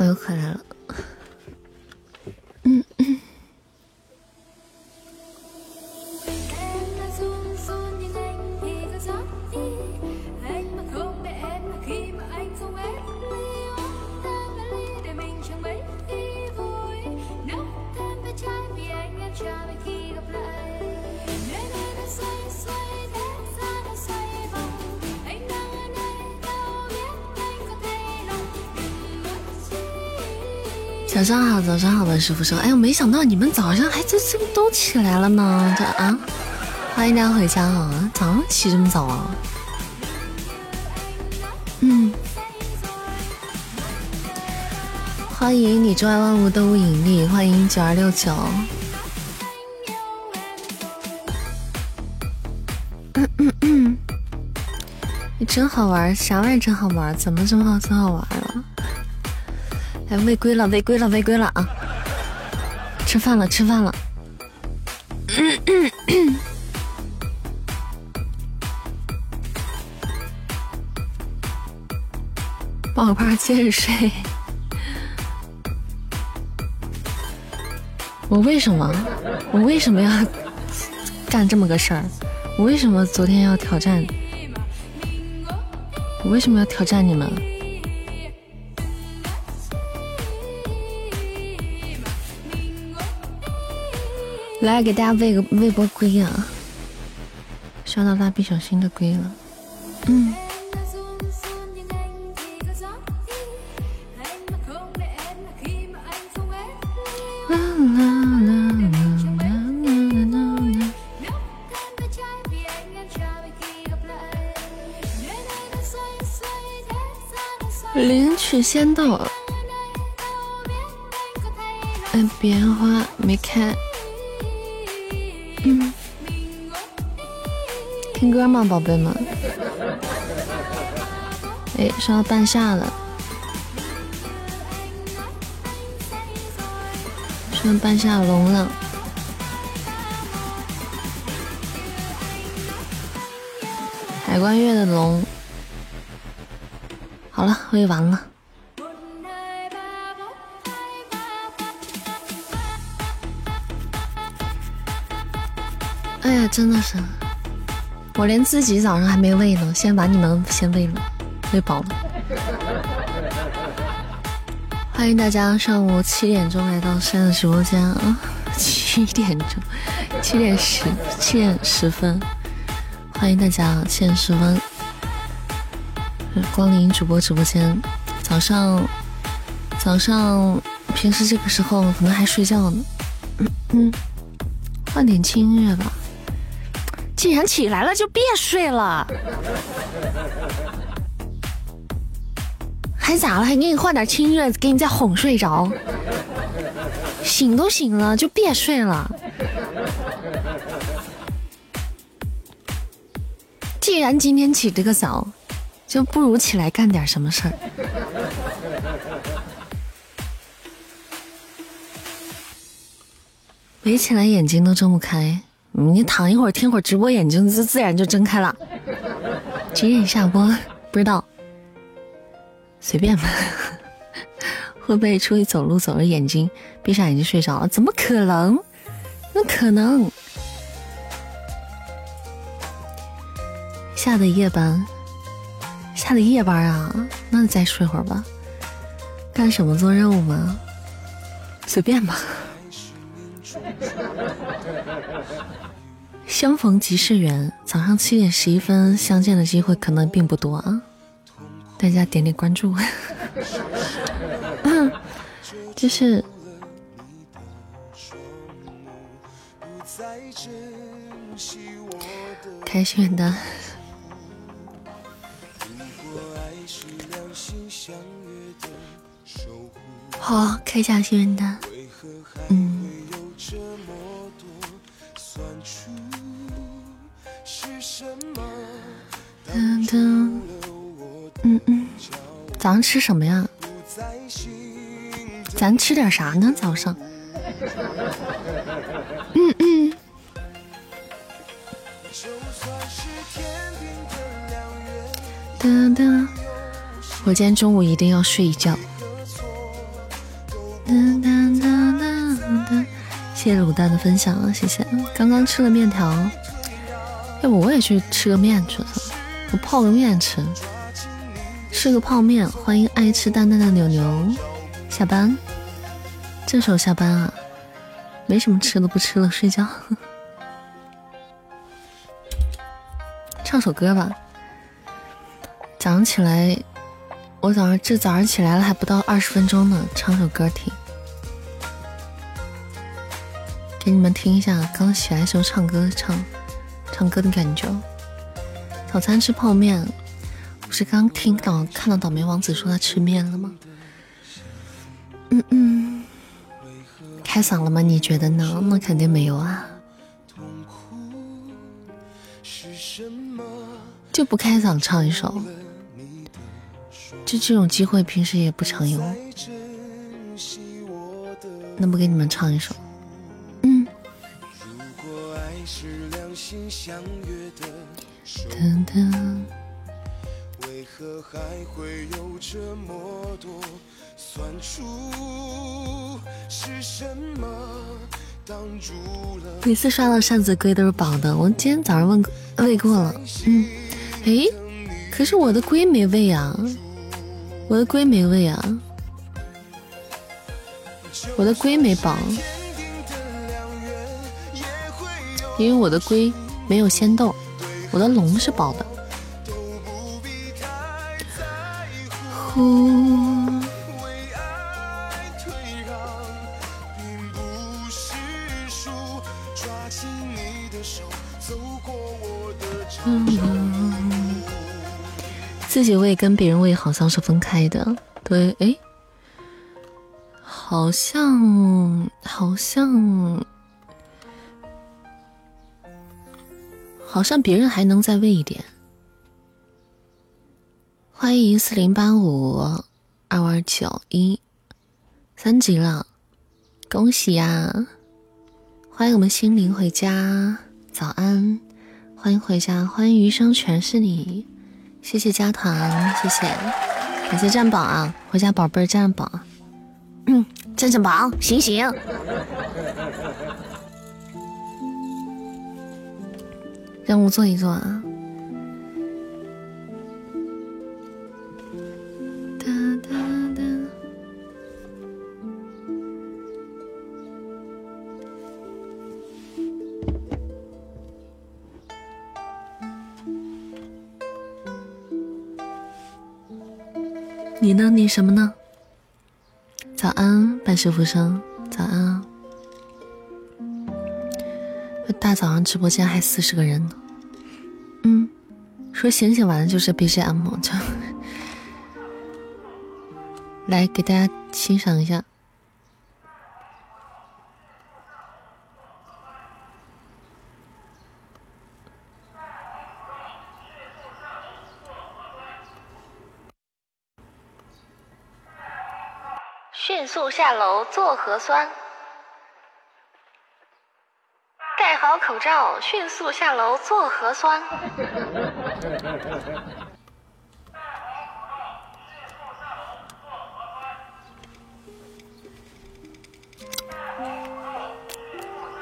我又回来了。早上好，早上好，的师傅说，哎呦，没想到你们早上还这这都起来了呢，这啊，欢迎大家回家啊，早上起这么早啊？嗯，欢迎你之外万物都无引力，欢迎九二六九，嗯嗯嗯，你真好玩，啥玩意真好玩？怎么这么好，真好玩了？哎，违规了，违规了，违规了啊！吃饭了，吃饭了。宝宝接着睡。我为什么？我为什么要干这么个事儿？我为什么昨天要挑战？我为什么要挑战你们？来给大家喂个喂波龟啊！刷到蜡笔小新的龟了，嗯。领取先到，哎，别花没开。听歌吗，宝贝们？哎，上到半夏了，上半夏龙了，海关月的龙。好了，喂完了。哎呀，真的是，我连自己早上还没喂呢，先把你们先喂了，喂饱了。欢迎大家上午七点钟来到山的直播间啊，七点钟，七点十，七点十分，欢迎大家七点十分光临主播直播间。早上，早上平时这个时候可能还睡觉呢，嗯，换点轻音乐吧。既然起来了，就别睡了。还咋了？还给你换点轻音乐，给你再哄睡着。醒都醒了，就别睡了。既然今天起这个早，就不如起来干点什么事儿。围起来眼睛都睁不开。你躺一会儿，听会儿直播，眼睛自自然就睁开了。几点下播？不知道，随便吧。会不会出去走路走着眼睛闭上眼睛睡着了？怎么可能？那可能？下的夜班，下的夜班啊？那再睡会儿吧。干什么做任务吗？随便吧。相逢即是缘，早上七点十一分相见的机会可能并不多啊，大家点点关注。就是开心元旦，好，开一下心愿单，嗯。嗯嗯，早上吃什么呀？咱吃点啥呢？早上？嗯嗯。噔噔，我今天中午一定要睡一觉。谢谢卤蛋的分享，谢谢。刚刚吃了面条，要不我也去吃个面去，我泡个面吃，吃个泡面。欢迎爱吃蛋蛋的牛牛下班，这时候下班啊，没什么吃的，不吃了，睡觉。唱首歌吧。早上起来，我早上这早上起来了还不到二十分钟呢，唱首歌听。给你们听一下刚起来时候唱歌唱唱歌的感觉。早餐吃泡面，不是刚听到看到倒霉王子说他吃面了吗？嗯嗯，开嗓了吗？你觉得呢？那肯定没有啊。就不开嗓唱一首，就这种机会平时也不常有。那不给你们唱一首？嗯噔噔。每次刷到扇子龟都是宝的，我今天早上问喂过了。嗯，诶，可是我的龟没喂啊，我的龟没喂啊，我的龟没饱。因为我的龟没有仙豆，我的龙是宝的。呼。自己喂跟别人喂好像是分开的，对，哎，好像好像。好像别人还能再喂一点。欢迎四零八五二二九一，三级了，恭喜呀！欢迎我们心灵回家，早安，欢迎回家，欢迎余生全是你，谢谢加团，谢谢，感谢占宝啊，回家宝贝儿占宝，嗯，占占宝，醒醒。任务做一做啊！你呢？你什么呢？早安，半世浮生。早安。大早上直播间还四十个人呢。嗯，说醒醒完就是 BGM，就 来给大家欣赏一下。迅速下楼做核酸。戴好口罩，迅速下楼做核酸。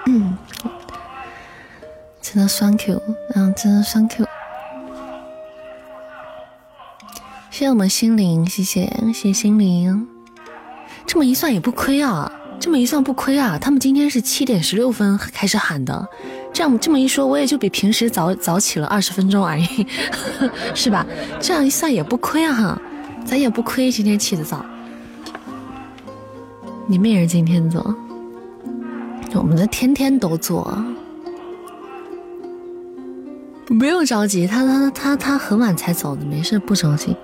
嗯，真的酸 Q，嗯，真的酸 Q。谢谢我们心灵，谢谢谢谢心灵，这么一算也不亏啊。这么一算不亏啊！他们今天是七点十六分开始喊的，这样这么一说，我也就比平时早早起了二十分钟而已，是吧？这样一算也不亏啊，咱也不亏，今天起的早。你们也是今天做，我们这天天都做，不用着急，他他他他很晚才走的，没事，不着急。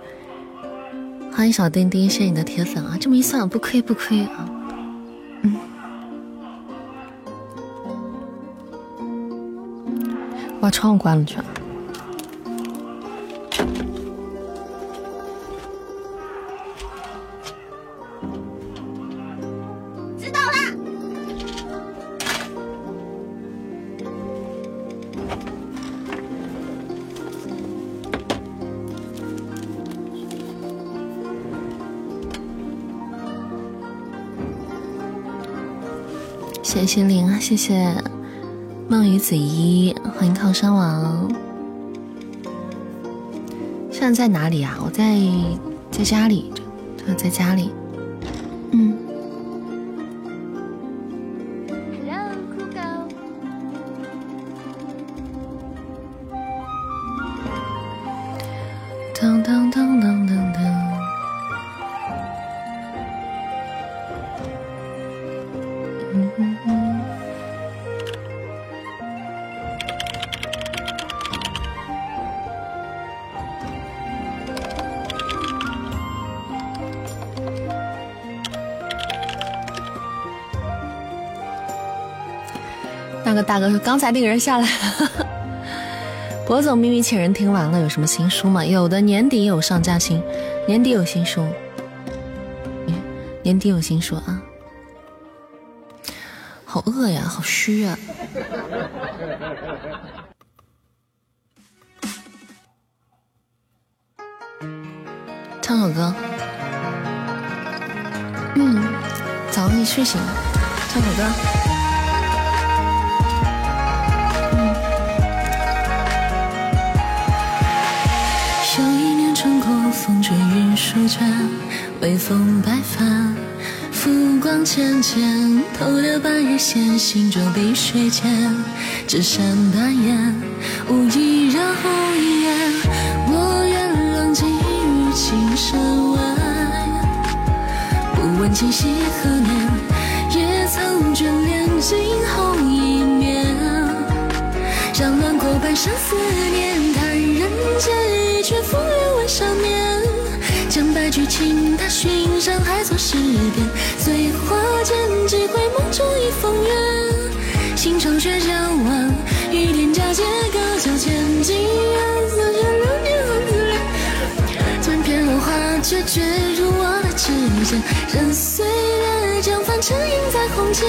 欢迎小丁丁，谢谢你的铁粉啊！这么一算不亏不亏啊。把窗户关了去。知道了。谢谢心灵，谢谢。梦雨子怡，欢迎靠山王。现在在哪里啊？我在在家里，就在家里。大哥说：“刚才那个人下来了。”博总秘密请人听完了，有什么新书吗？有的，年底有上架新，年底有新书，年底有新书啊！好饿呀，好虚啊！唱首歌。嗯，早上你睡醒，唱首歌。舒卷，微风白帆，浮光浅浅，偷得半日闲，行舟碧水间，纸扇半掩，无意惹红一眼。我愿浪迹于青山外，不问今夕何年，也曾眷恋惊鸿一面。让乱过半生思念，叹人间一曲风流为少年。将白驹轻踏寻山海作诗篇，醉花间几回梦中一风月。新窗却将晚，雨点佳节隔桥前，今夜似水流年和自恋。断片落花却坠入我的指尖，任岁月将凡尘印在红笺。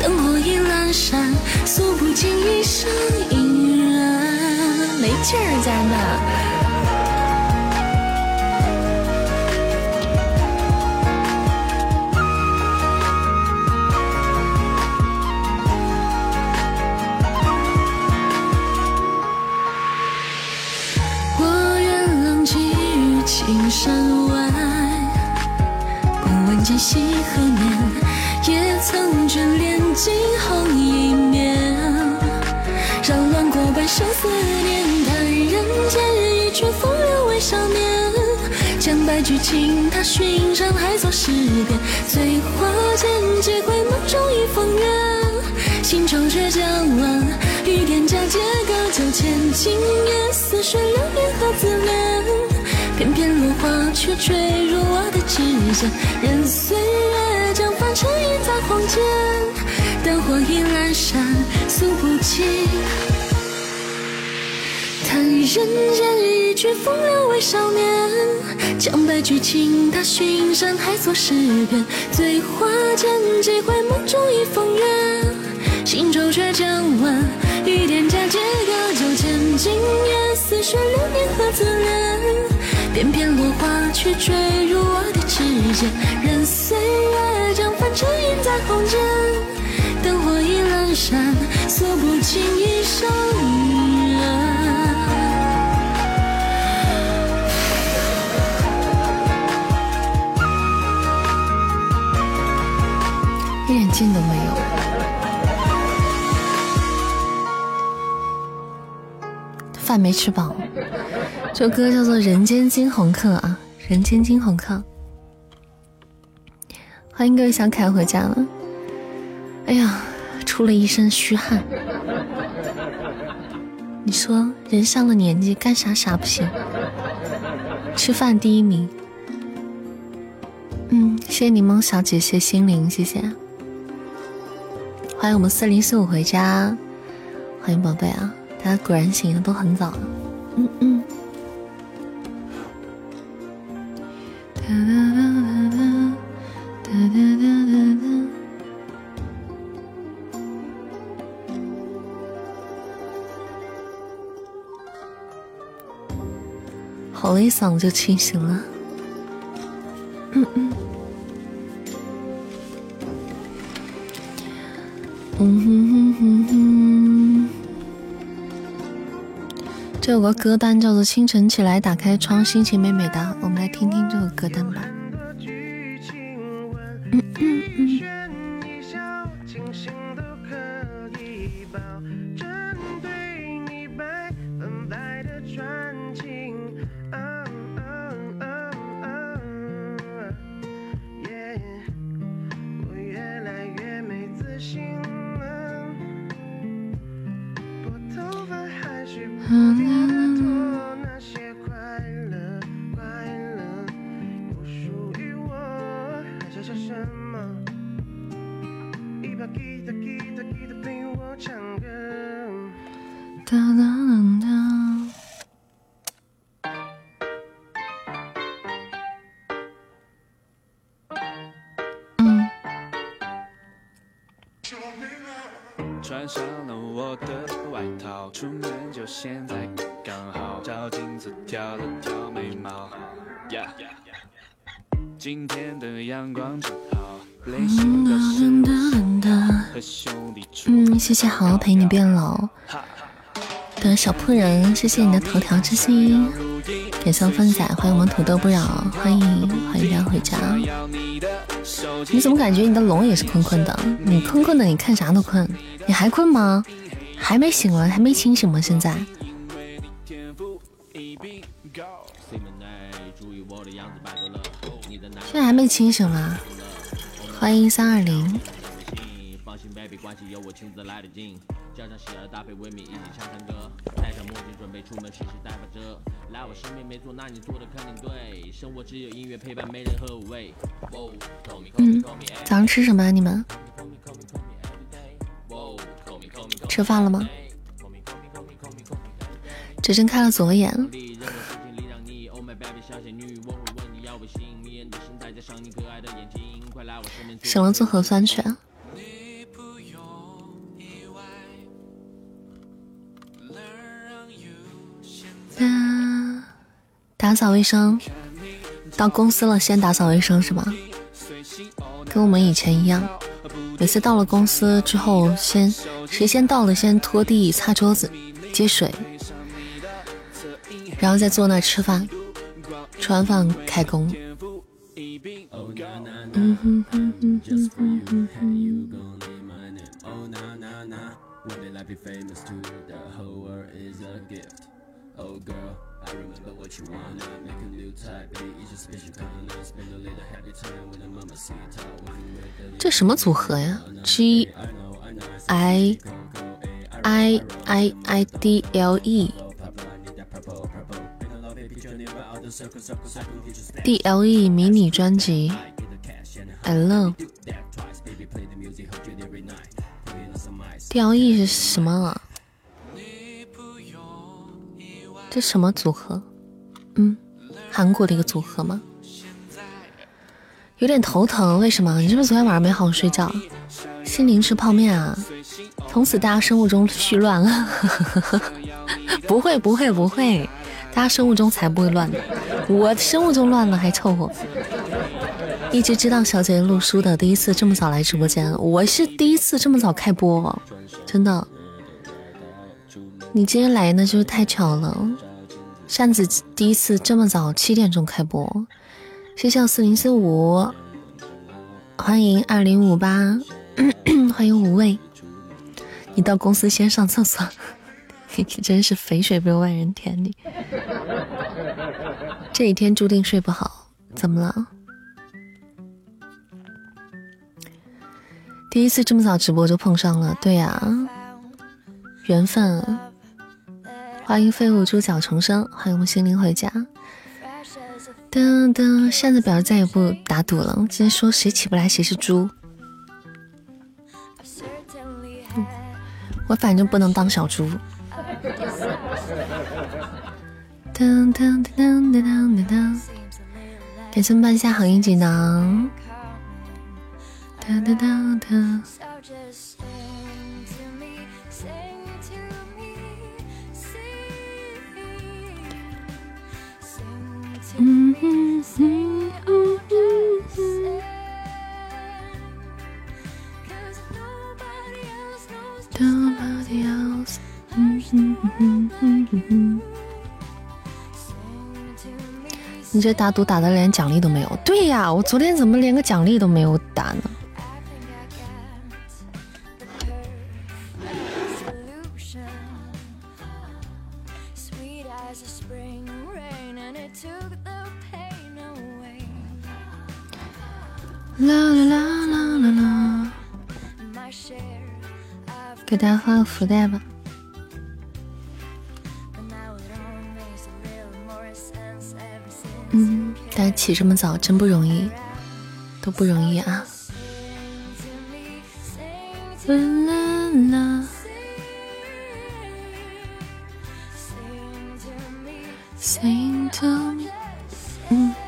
灯火已阑珊，诉不尽一生姻缘。没劲儿，家人们任岁月将凡尘印在红笺。灯火已阑珊，诉不尽。叹人间一曲风流为少年，将白驹轻踏寻山海作诗篇。醉花间几回梦中一风月，心中却将晚，雨点佳节隔酒前，今夜似水流年何自怜。片片落花却坠入我的指尖，任岁月将凡尘印在红笺。灯火已阑珊，诉不尽一生缘。一点劲都没有。饭没吃饱。这歌叫做《人间惊鸿客》啊，《人间惊鸿客》。欢迎各位小可爱回家了。哎呀，出了一身虚汗。你说人上了年纪，干啥啥不行？吃饭第一名。嗯，谢谢柠檬小姐，谢心灵，谢谢。欢迎我们四零四五回家，欢迎宝贝啊！大家果然醒的都很早。嗯嗯。我一嗓子就清醒了。嗯嗯。嗯哼哼哼哼。这有个歌单叫做《清晨起来打开窗，心情美美哒》，我们来听听这个歌单吧。谢谢好陪你变老的小铺人，谢谢你的头条之星，感谢饭仔，欢迎我们土豆不扰，欢迎欢迎大家回家。你怎么感觉你的龙也是困困的？你困困的，你看啥都困。你还困吗？还没醒了？还没清醒吗？现在？现在还没清醒吗？欢迎三二零。我亲自来的近，加上喜儿搭配维米一起唱唱歌，戴上墨镜准备出门，其实带把遮。来我身边没错，那你做的肯定对。生活只有音乐陪伴，没人和我喂。嗯，早上吃什么啊你们？吃饭了吗？只睁开了左眼。醒了做核酸去。打扫卫生，到公司了先打扫卫生是吗？跟我们以前一样，每次到了公司之后，先谁先到了先拖地、擦桌子、接水，然后再坐那吃饭，吃完饭开工。嗯哼哼哼哼哼哼。这什么组合呀？G I I I I D L E D L E 迷你专辑，I love D L E 是什么啊？这什么组合？嗯，韩国的一个组合吗？有点头疼，为什么？你是不是昨天晚上没好好睡觉？心灵吃泡面啊！从此大家生物钟序乱了。不会不会不会，大家生物钟才不会乱呢。我生物钟乱了还凑合。一直知道小姐姐录书的，第一次这么早来直播间，我是第一次这么早开播，真的。你今天来那就是太巧了。扇子第一次这么早七点钟开播，谢谢四零四五，欢迎二零五八，欢迎无畏。你到公司先上厕所，真是肥水不流外人田。你这一天注定睡不好，怎么了？第一次这么早直播就碰上了，对呀，缘分。欢迎废物猪脚重生，欢迎我们心灵回家。噔噔，扇子表示再也不打赌了，今天说谁起不来谁是猪。我反正不能当小猪。噔噔噔噔噔噔噔，给孙半夏行业锦囊。噔噔噔噔。嗯嗯 singing all the same cause nobody 啦啦啦啦啦啦！给大家发个福袋吧。嗯，大家起这么早真不容易，都不容易啊。啦啦啦，Sing to me，嗯。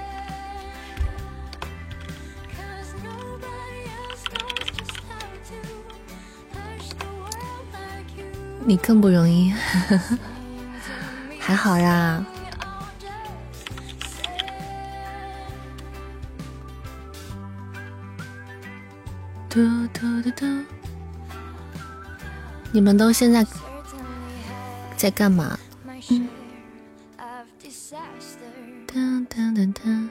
你更不容易，还好呀。嘟嘟嘟嘟，你们都现在在干嘛？噔噔噔噔。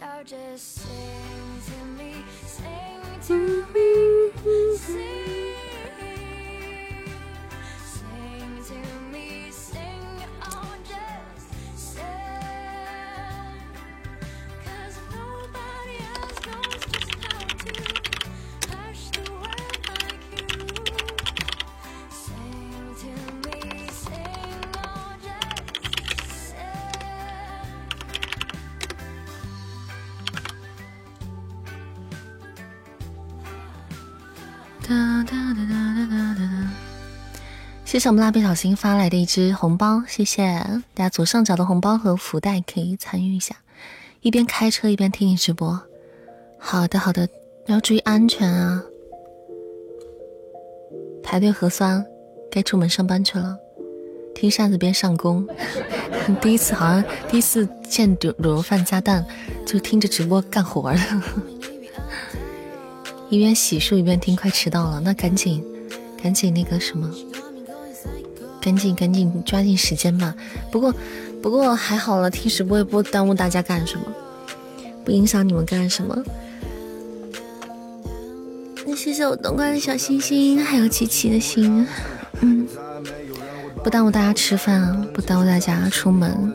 So just sing to me, sing to me, sing, 谢谢我们蜡笔小新发来的一只红包，谢谢大家左上角的红包和福袋可以参与一下，一边开车一边听你直播。好的好的，要注意安全啊！排队核酸，该出门上班去了。听扇子边上工，第一次好像第一次见卤卤肉饭加蛋，就听着直播干活的。一边洗漱一边听，快迟到了，那赶紧，赶紧那个什么，赶紧赶紧抓紧时间吧。不过，不过还好了，听直播也不耽误大家干什么，不影响你们干什么。那谢谢我冬瓜的小星星，还有琪琪的心，嗯，不耽误大家吃饭，不耽误大家出门。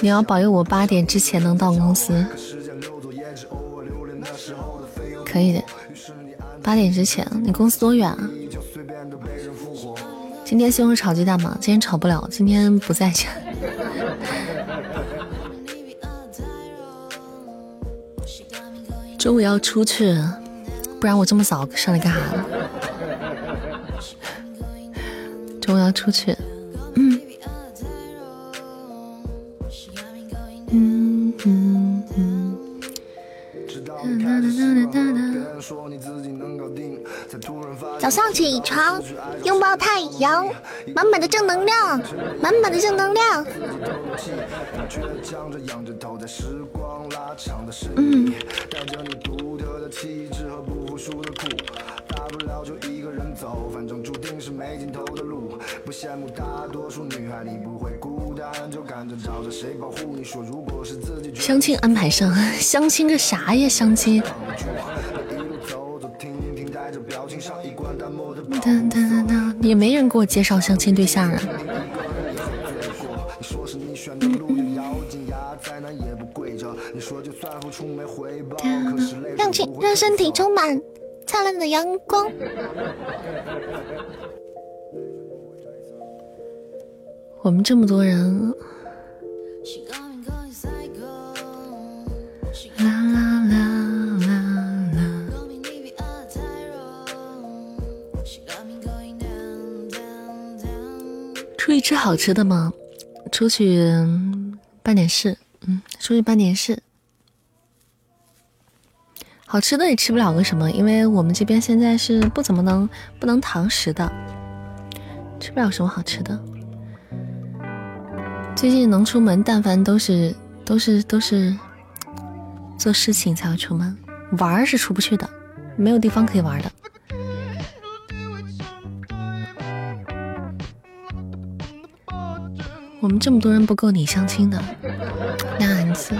你要保佑我八点之前能到公司，可以的。八点之前，你公司多远啊？今天西红柿炒鸡蛋吗？今天炒不了，今天不在家。中午要出去，不然我这么早上来干啥呢？中午要出去。嗯嗯嗯。早上起床，拥抱太阳，满满的正能量，满满的正能量。嗯。气质和不服输的苦。大不了就一个人走，反正注定是没尽头的路。不羡慕大多数女孩，你不会孤单，就赶着找着谁保护你。说如果是自己相亲安排上，相亲个啥呀？相亲。也没人给我介绍相亲对象啊。让亲，让身体充满灿烂的阳光。我们这么多人。啦啦啦啦啦！出去吃好吃的吗？出去办点事，嗯，出去办点事。好吃的也吃不了个什么，因为我们这边现在是不怎么能不能堂食的，吃不了什么好吃的。最近能出门，但凡都是都是都是。做事情才会出门，玩是出不去的，没有地方可以玩的。我们这么多人不够你相亲的，那样子。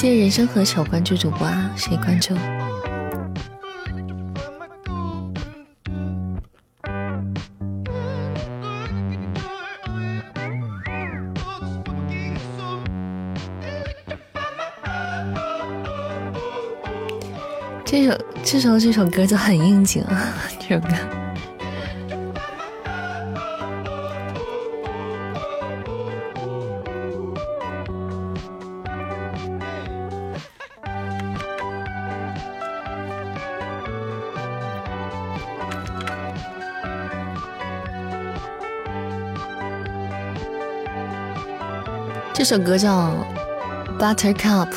谢谢人生何求关注主播啊，谁关注？这首这首这首歌就很应景啊，这首歌。首歌叫《Buttercup》。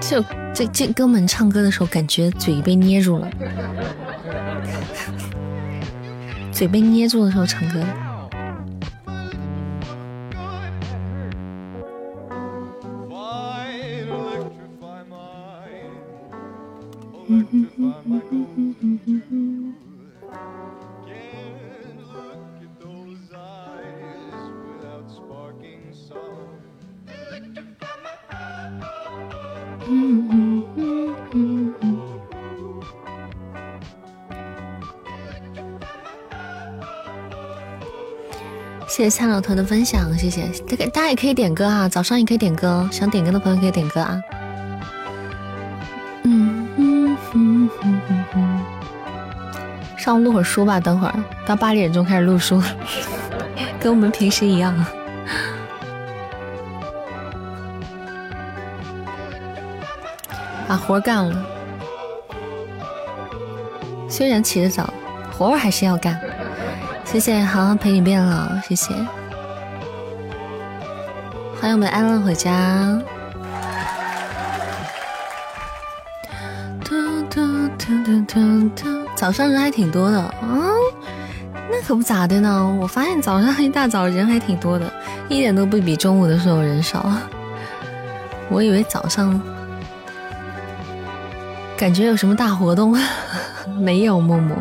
就这这哥们唱歌的时候，感觉嘴被捏住了，嘴被捏住的时候唱歌。谢蔡老头的分享，谢谢大家，大家也可以点歌啊，早上也可以点歌，想点歌的朋友可以点歌啊。嗯嗯嗯嗯嗯，上午录会儿书吧，等会儿到八点钟开始录书，跟我们平时一样，把活干了。虽然起得早，活儿还是要干。谢谢，好好陪你变老，谢谢，欢迎我们安乐回家。嘟嘟嘟嘟嘟嘟早上人还挺多的啊，那可不咋的呢。我发现早上一大早人还挺多的，一点都不比中午的时候人少。我以为早上感觉有什么大活动，没有，木木。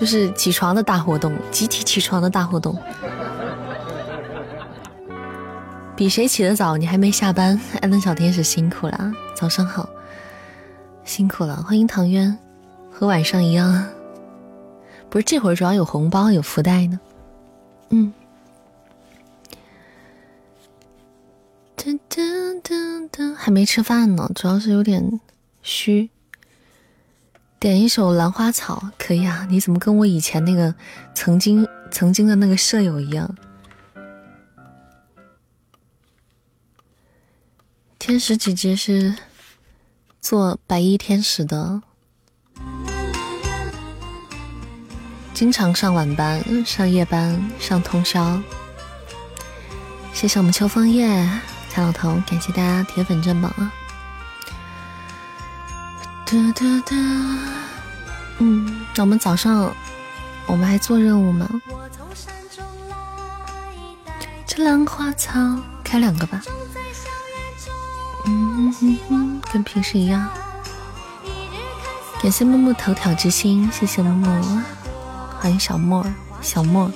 就是起床的大活动，集体起床的大活动，比谁起得早？你还没下班，安乐小天使辛苦了，早上好，辛苦了，欢迎唐渊，和晚上一样，不是这会儿主要有红包有福袋呢，嗯，噔噔噔噔，还没吃饭呢，主要是有点虚。点一首《兰花草》可以啊？你怎么跟我以前那个曾经曾经的那个舍友一样？天使姐姐是做白衣天使的，经常上晚班、上夜班、上通宵。谢谢我们秋枫叶、蔡老头，感谢大家铁粉镇榜啊！哒哒哒，嗯，那我们早上我们还做任务吗？这兰花草开两个吧，嗯，跟平时一样。感谢木木头条之心，谢谢木木，欢迎小莫小莫。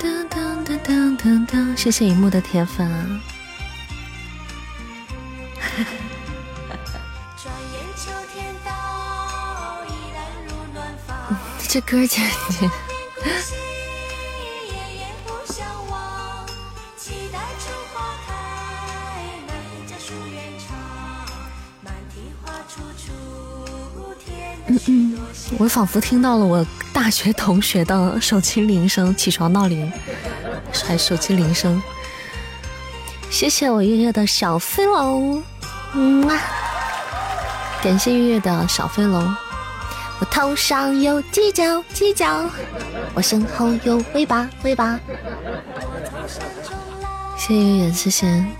哒哒哒哒哒哒，谢谢荧幕的铁粉这歌简直。嗯嗯，我仿佛听到了我大学同学的手机铃声，起床闹铃，还手机铃声。谢谢我月月的小飞龙，嗯啊，感谢月月的小飞龙。我头上有犄角，犄角，我身后有尾巴，尾巴。谢谢远视贤。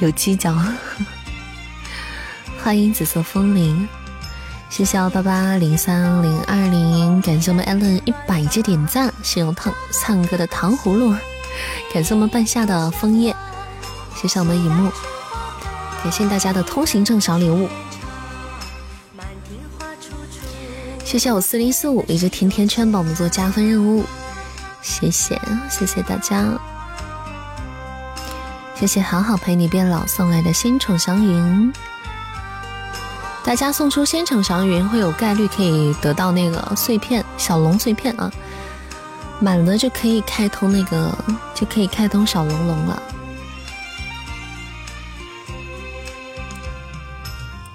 有犄角，欢迎紫色风铃。谢谢幺八八零三零二零，感谢我们 Allen 一百只点赞，谢谢我唱唱歌的糖葫芦，感谢我们半夏的枫叶，谢谢我们荧幕，感谢大家的通行证小礼物。谢谢我四零四五一只甜甜圈帮我们做加分任务，谢谢谢谢大家，谢谢好好陪你变老送来的新宠祥云，大家送出仙宠祥云会有概率可以得到那个碎片小龙碎片啊，满了就可以开通那个就可以开通小龙龙了。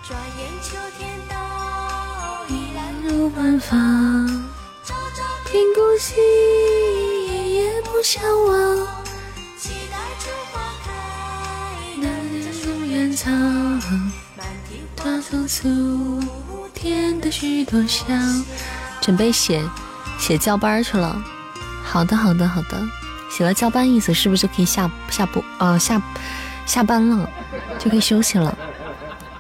转眼秋天到，已然无办法，多香。准备写写交班去了。好的，好的，好的。写了交班意思是不是就可以下下播？呃，下下班了就可以休息了。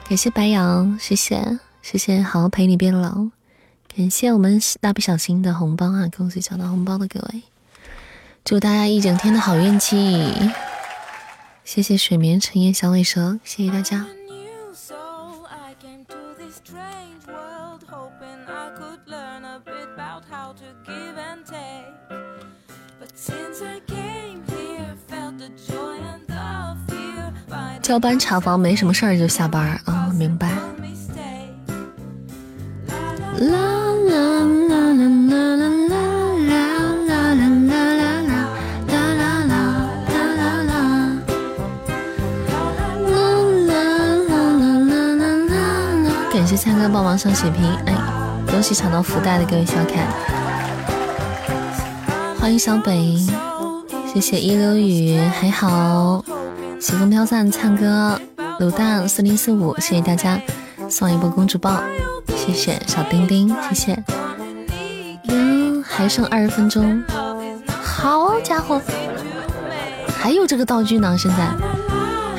感谢白羊，谢谢谢谢，好好陪你变老。感谢我们蜡笔小新的。红包啊！恭喜抢到红包的。各位，祝大家一整天的。好运气！谢谢水眠陈烟小尾蛇，谢谢大家。交班查房没什么事儿就下班啊，明白。啦。啦啦啦啦啦啦啦啦啦啦啦啦啦啦啦啦啦啦！感谢灿哥帮忙上血瓶，哎，恭喜抢到福袋的各位小可爱，欢迎小北，谢谢一流雨，还好，随风飘散，灿哥，卤蛋四零四五，谢谢大家送一波公主抱。谢谢小丁丁，谢谢。嗯，还剩二十分钟，好家伙，还有这个道具呢！现在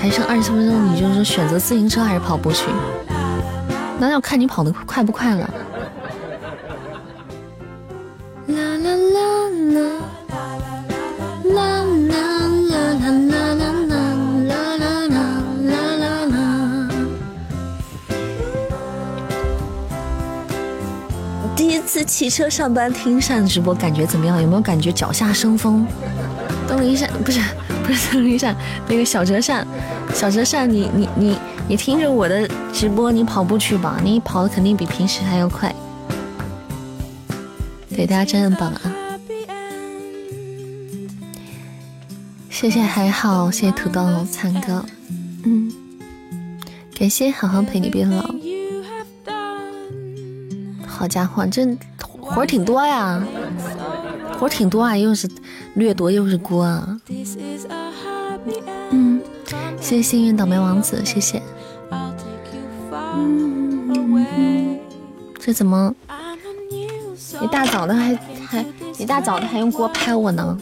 还剩二十分钟，你就是选择自行车还是跑步去？那要看你跑得快不快了。骑车上班听扇子直播感觉怎么样？有没有感觉脚下生风？东林扇不是不是东林扇，那个小折扇，小折扇，你你你你听着我的直播，你跑步去吧，你跑的肯定比平时还要快。给大家占占榜啊！谢谢还好，谢谢土豆灿哥，嗯，感谢好好陪你变老。好家伙，这活挺多呀，活挺多啊，又是掠夺又是锅啊。嗯，谢谢幸运倒霉王子，谢谢。这怎么一大早的还还一大早的还用锅拍我呢？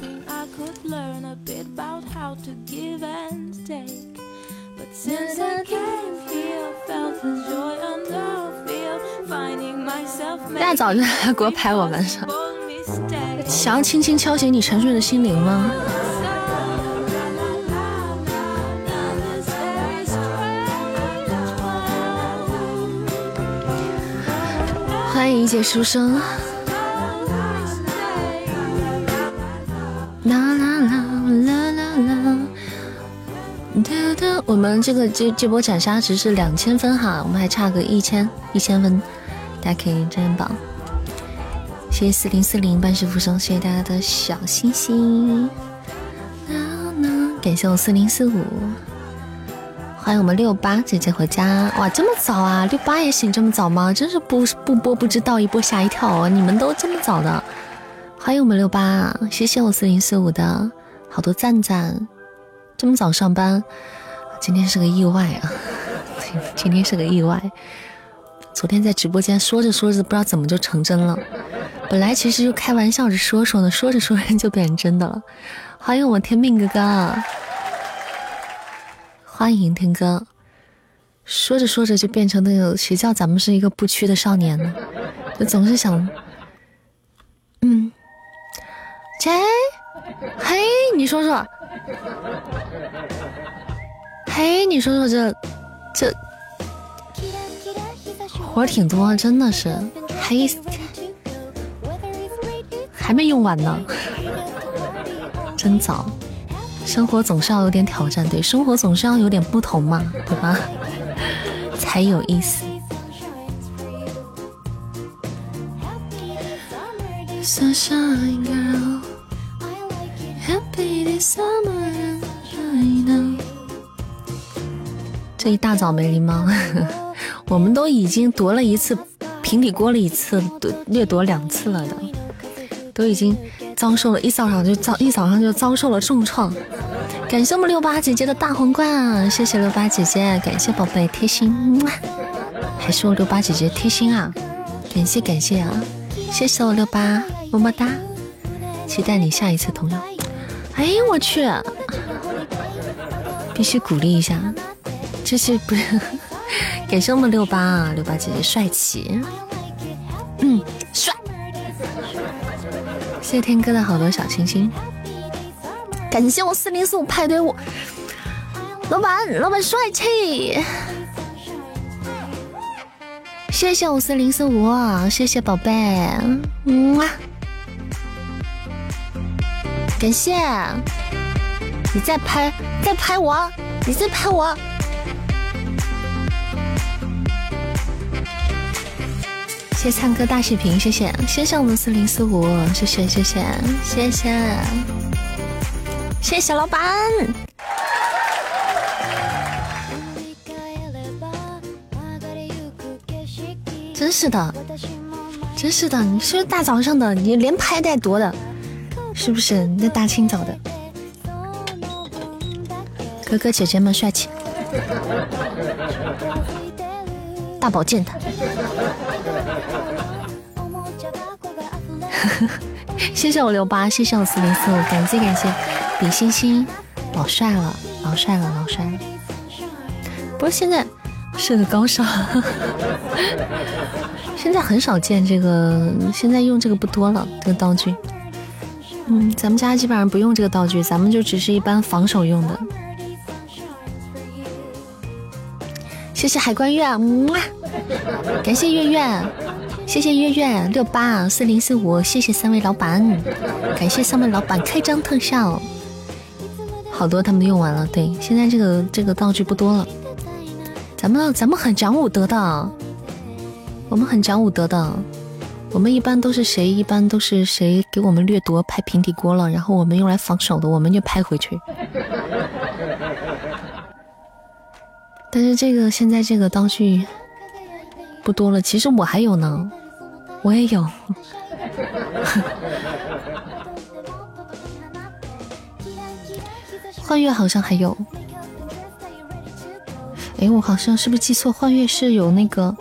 大早就来给我拍我们上，想要轻轻敲醒你沉睡的心灵吗？欢迎一介书生。啦啦啦啦啦啦！哒哒，我们这个这这波斩杀值是两千分哈，我们还差个一千一千分。大家可以占榜，谢谢四零四零半世浮生，谢谢大家的小心心，感谢我四零四五，欢迎我们六八姐姐回家，哇，这么早啊？六八也醒这么早吗？真是不不播不知道，一播吓一跳啊！你们都这么早的，欢迎我们六八，谢谢我四零四五的好多赞赞，这么早上班，今天是个意外啊，今天是个意外。昨天在直播间说着说着，不知道怎么就成真了。本来其实就开玩笑着说说的，说着说着就变成真的了。欢迎我天命哥哥，欢迎天哥。说着说着就变成那个谁叫咱们是一个不屈的少年呢？就总是想，嗯，切，嘿，你说说，嘿，你说说这这活挺多，真的是，嘿，还没用完呢，真早。生活总是要有点挑战，对，生活总是要有点不同嘛，对吧？才有意思。这一大早没礼貌，我们都已经夺了一次平底锅了一次，掠夺两次了的，都已经遭受了一早上就遭一早上就遭受了重创。感谢我们六八姐姐的大皇冠，谢谢六八姐姐，感谢宝贝贴心，还是我六八姐姐贴心啊！感谢感谢啊！谢谢我六八，么么哒！期待你下一次同样。哎我去，必须鼓励一下，这是不是？感谢我们六八啊，六八姐姐帅气，嗯，帅！谢谢天哥的好多小星星。感谢我四零四五派对我老板，老板帅气！谢谢我四零四五，谢谢宝贝，嗯啊！感谢你再拍，再拍我，你再拍我！谢谢灿哥大视频，谢谢，谢谢我们四零四五，谢谢谢谢谢谢。谢谢老板，真是的，真是的，你是大早上的，你连拍带夺的，是不是？那大清早的，哥哥姐姐们帅气，大宝剑的。谢谢我六八，谢谢我四零四，感谢感谢。比心心，老帅了，老帅了，老帅了。不过现在是个高手，现在很少见这个，现在用这个不多了，这个道具。嗯，咱们家基本上不用这个道具，咱们就只是一般防守用的。谢谢海关月，么，感谢月月，谢谢月月六八四零四五，谢谢三位老板，感谢三位老板开张特效。好多他们用完了，对，现在这个这个道具不多了。咱们咱们很讲武德的，我们很讲武德的。我们一般都是谁？一般都是谁给我们掠夺拍平底锅了，然后我们用来防守的，我们就拍回去。但是这个现在这个道具不多了，其实我还有呢，我也有。幻月好像还有，哎，我好像是不是记错？幻月是有那个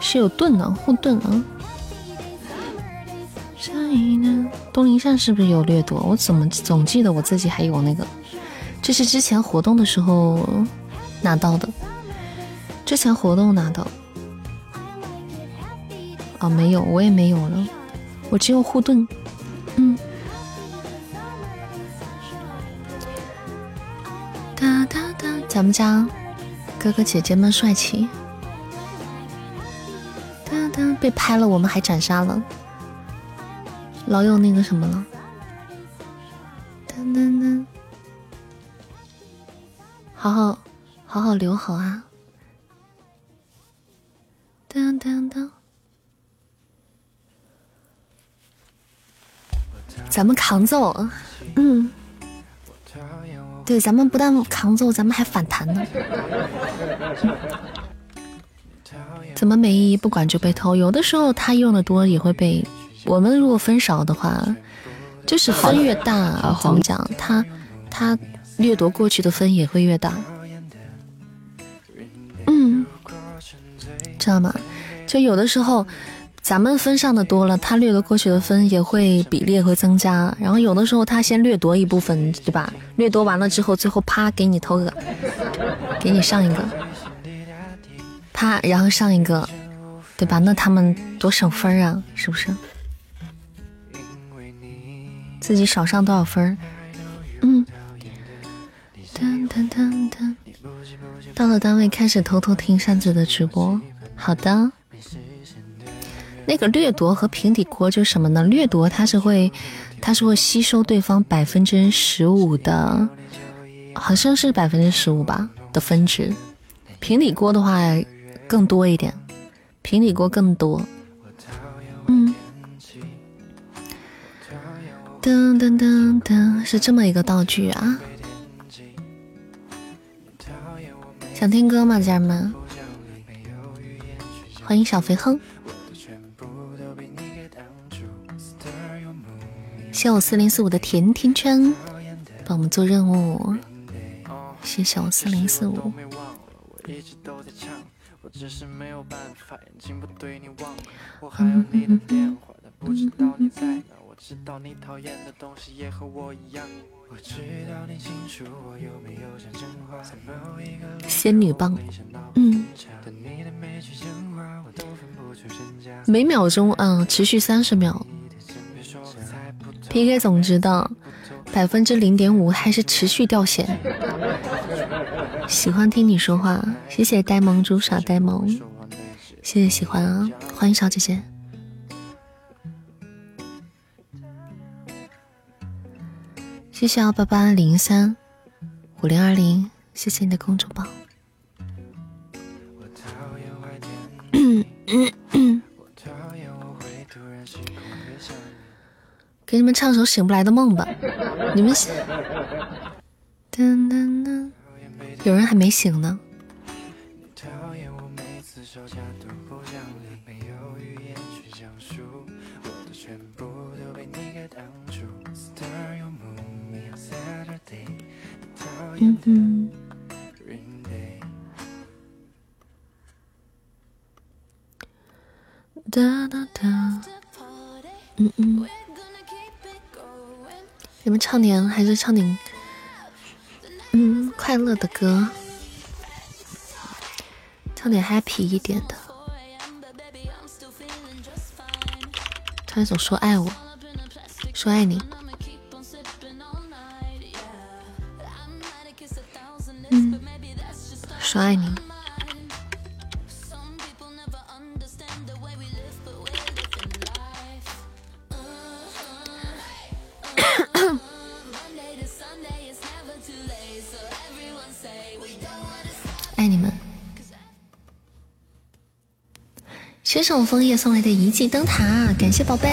是有盾的护盾啊。东林善是不是有掠夺？我怎么总记得我自己还有那个？这是之前活动的时候拿到的，之前活动拿到。哦，没有，我也没有了，我只有护盾。嗯。咱们家哥哥姐姐们帅气，哒哒被拍了，我们还斩杀了，老有那个什么了，噔噔噔，好好好好留好啊，噔噔噔，咱们扛揍，嗯。对，咱们不但扛揍，咱们还反弹呢。怎么没意义不管就被偷？有的时候他用的多也会被。我们如果分少的话，就是分越大，怎么讲？他他掠夺过去的分也会越大。嗯，知道吗？就有的时候咱们分上的多了，他掠夺过去的分也会比例会增加。然后有的时候他先掠夺一部分，对吧？掠夺完了之后，最后啪给你投个，给你上一个，啪，然后上一个，对吧？那他们多省分啊，是不是？自己少上多少分？嗯。噔噔噔噔到了单位开始偷偷听扇子的直播，好的。那个掠夺和平底锅就是什么呢？掠夺它是会，它是会吸收对方百分之十五的，好像是百分之十五吧的分值。平底锅的话更多一点，平底锅更多。嗯，噔噔噔噔，是这么一个道具啊。想听歌吗，家人们？欢迎小肥亨。谢我四零四五的甜甜圈，帮我们做任务。谢谢我四零四五。仙女棒，嗯，每秒钟嗯持续三十秒。PK 总知道，百分之零点五还是持续掉线。喜欢听你说话，谢谢呆萌猪傻呆萌，谢谢喜欢啊，欢迎小姐姐，谢谢幺八八零三五零二零，谢谢你的公主抱。嗯 给你们唱首《醒不来的梦》吧，你们醒。有人还没醒呢。嗯嗯。哒哒哒。嗯嗯。你们唱点还是唱点，嗯，快乐的歌，唱点 happy 一点的，唱一首说爱我，说爱你，嗯，说爱你。谢谢我枫叶送来的一记灯塔，感谢宝贝。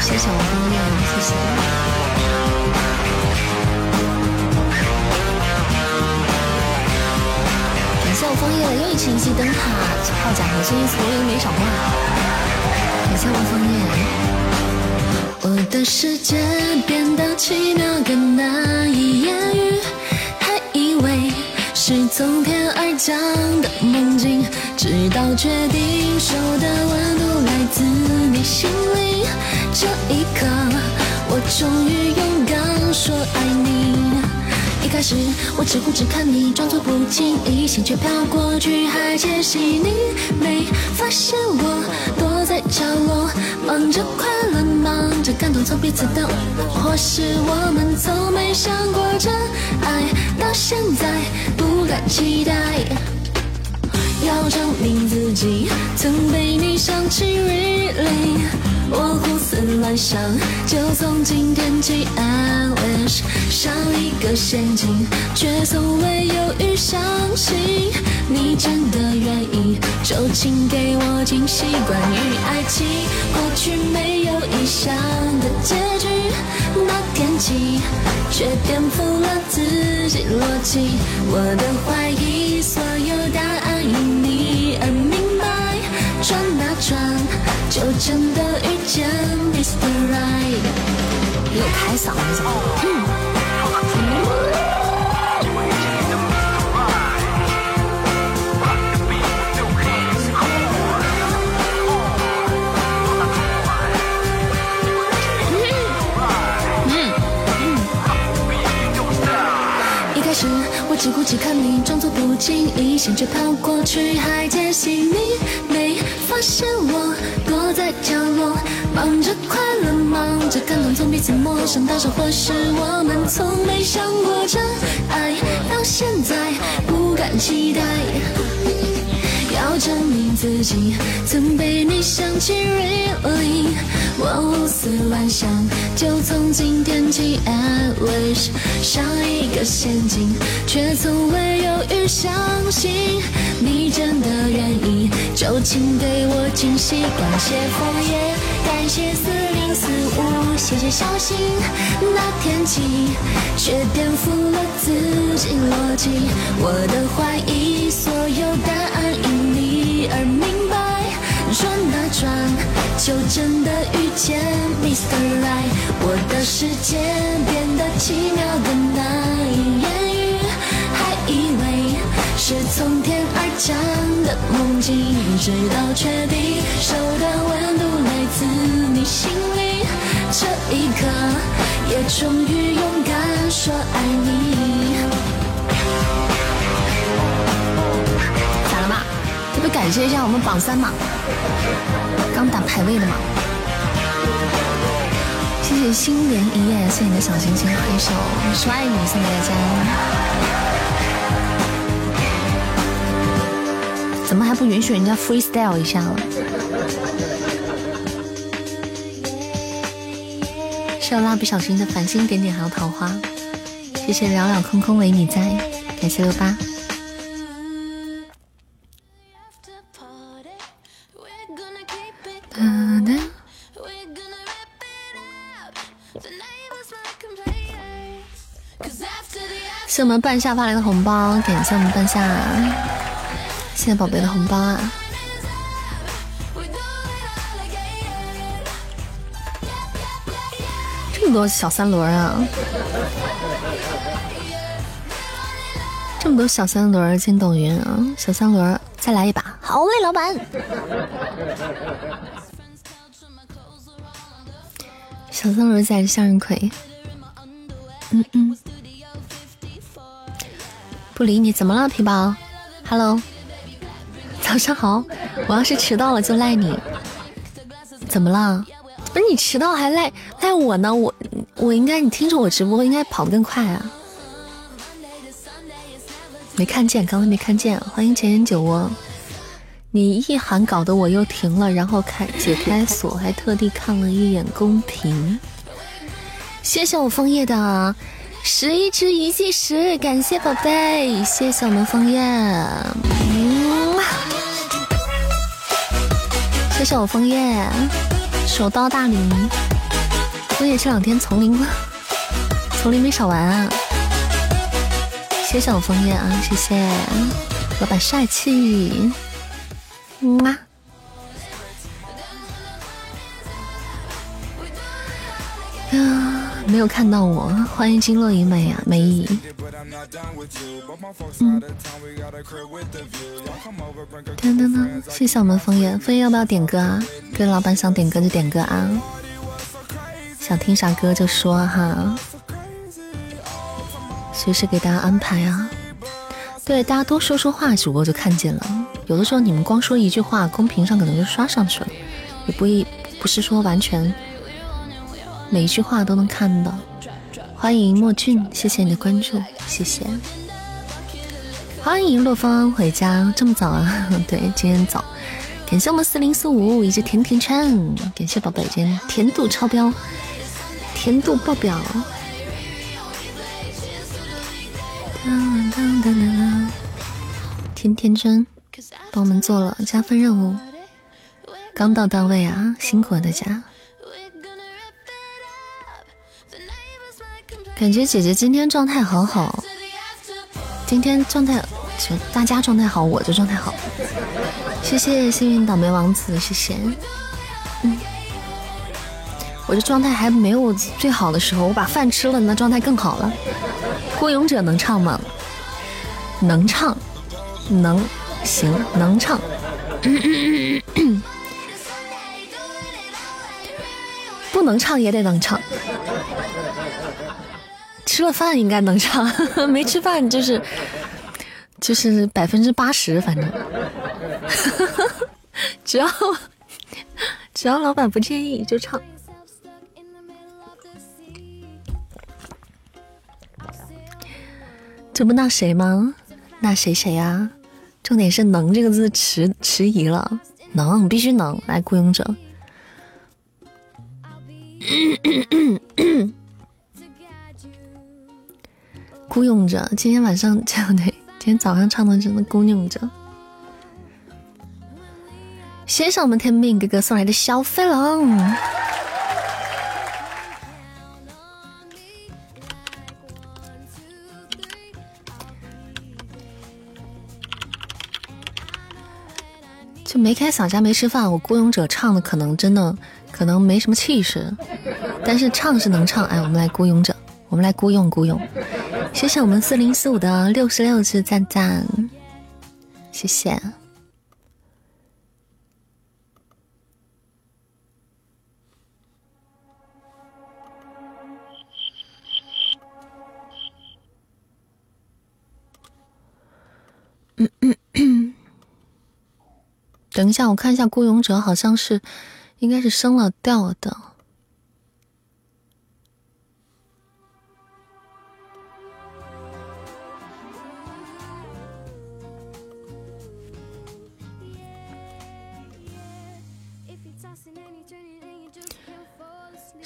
谢谢我枫叶，谢谢。感谢我枫叶又一次一记灯塔，好家伙这一次我也没少挂。感谢我枫叶。我的世界变得奇妙，更难以言喻。是从天而降的梦境，直到确定手的温度来自你心里，这一刻我终于勇敢说爱你。一开始我只顾着看你，装作不经意，心却飘过去，还窃喜你，没发现我多角落，忙着快乐，忙着感动，从彼此的，或是我们从没想过真爱，到现在不敢期待，要证明自己曾被你想起，really。我胡思乱想，就从今天起爱上一个陷阱，却从未犹豫相信你真的愿意，就请给我惊喜。关于爱情，过去没有意想的结局，那天起却颠覆了自己逻辑，我的怀疑，所有答案因你而明白，转啊转。就真的遇见 Mr. Right，别开嗓嗯一开始我只顾着看你装作不经意险却跑过去还窃喜你没发现我躲在角落忙着快乐，忙着感动，从彼此陌生到熟，或是我们从没想过。真爱，到现在不敢期待。要证明自己曾被你想起，really，我胡思乱想，就从今天起，I wish，上一个陷阱，却从未犹豫相信你真的愿意，就请给我惊喜。感谢枫叶，感谢四零四五，谢谢小心那天起，却颠覆了自己逻辑，我的怀疑，所有答案因你而明白，转啊转，就真的遇见 Mr. Right，我的世界变得奇妙的难以言，是从天而降的梦境，直到确定手的温度来自你心里，这一刻也终于勇敢说爱你。咋了嘛？这不感谢一下我们榜三嘛？刚打排位的嘛？谢谢心莲一夜，谢谢你的小心心，黑手说爱你，送给大家。还不允许人家 freestyle 一下了？谢谢蜡笔小新的繁星点点还有桃花，谢谢寥寥空空唯你在，感谢六八。谢谢我们半夏发来的红包，感谢我们半夏，谢谢宝贝的红包啊！这么多小三轮啊！这么多小三轮筋斗云啊！小三轮，再来一把！好嘞，老板。小三轮在向日葵。嗯嗯。不理你，怎么了，皮包？Hello，早上好。我要是迟到了就赖你，怎么了？不是你迟到还赖赖我呢？我我应该你听着我直播应该跑得更快啊。没看见，刚才没看见。欢迎浅浅酒窝。你一喊搞得我又停了，然后开解开锁，还特地看了一眼公屏。谢谢我枫叶的十一只一计时，感谢宝贝，谢谢我们枫叶，谢谢我枫叶，手刀大礼，枫叶这两天丛林丛林没少玩啊，谢谢我枫叶啊，谢谢老板帅气。么啊，没有看到我，欢迎金落一美啊，美姨。嗯，噔噔噔，谢谢我们枫叶，枫叶要不要点歌啊？各位老板想点歌就点歌啊，想听啥歌就说哈，随时给大家安排啊。对，大家多说说话，主播就看见了。有的时候你们光说一句话，公屏上可能就刷上去了，也不一不是说完全每一句话都能看到。欢迎莫俊，谢谢你的关注，谢谢。欢迎洛风回家，这么早啊？对，今天早。感谢我们四零四五以及甜甜圈，感谢宝贝，今天甜度超标，甜度爆表。甜甜圈。帮我们做了加分任务，刚到单位啊，辛苦了大家。感觉姐姐今天状态好好，今天状态大家状态好，我就状态好。谢谢幸运倒霉王子，谢谢。嗯，我这状态还没有最好的时候，我把饭吃了，那状态更好了。郭勇者能唱吗？能唱，能。行，能唱，不能唱也得能唱。吃了饭应该能唱，没吃饭就是就是百分之八十，反正，只要只要老板不介意就唱。这不那谁吗？那谁谁呀？重点是“能”这个字迟迟疑了，能必须能来雇佣者。孤勇者，今天晚上这样的，今天早上唱的真的孤勇者。谢谢我们天命哥哥送来的小飞龙。就没开嗓家没吃饭，我孤勇者唱的可能真的可能没什么气势，但是唱是能唱。哎，我们来孤勇者，我们来孤勇孤勇。谢谢我们四零四五的六十六次赞赞，谢谢。等一下，我看一下孤勇者，好像是应该是升了调的。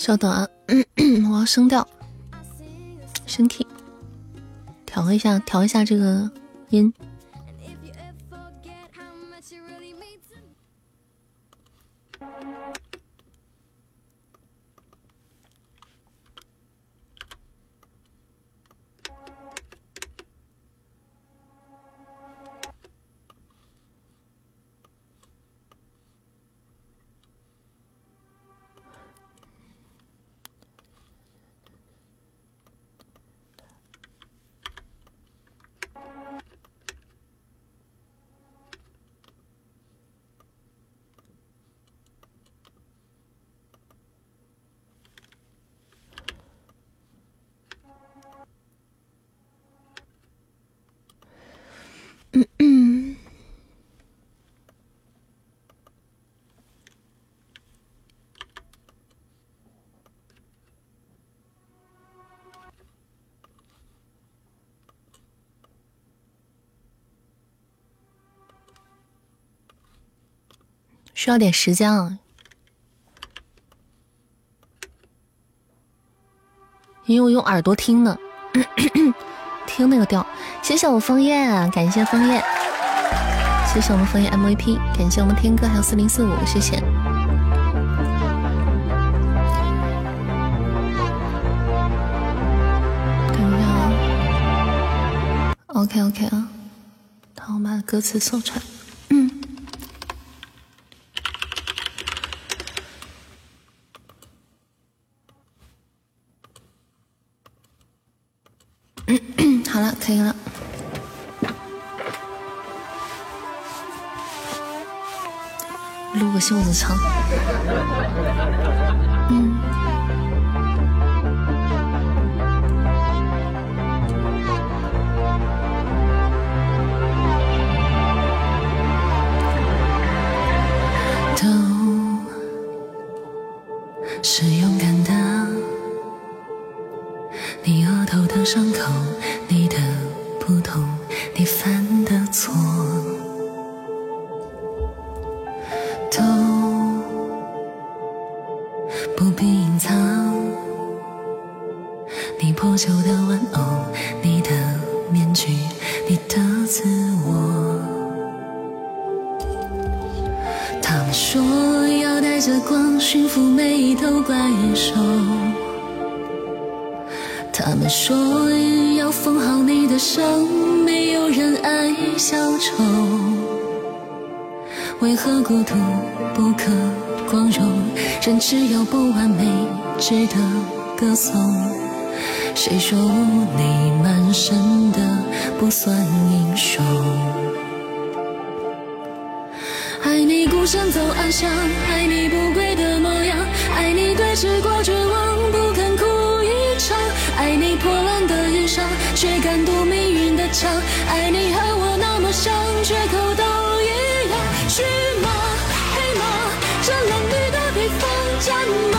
稍等啊，我要声调，身体调一下，调一下这个音。需要点时间啊，因为我用耳朵听的，听那个调。谢谢我枫叶，感谢枫叶，谢谢我们枫叶 MVP，感谢我们天哥还有四零四五，谢谢。等一下，OK OK 啊，好，我把歌词搜出来。袖子长。嗯。都是勇敢的你额头的伤口你的不同你犯的错。tone. 为何孤独不可光荣，人只有不完美值得歌颂。谁说污泥满身的不算英雄？爱你孤身走暗巷，爱你不跪的模样，爱你对峙过绝望不肯哭一场，爱你破烂的衣裳却敢堵命运的枪，爱你和我。袖。想你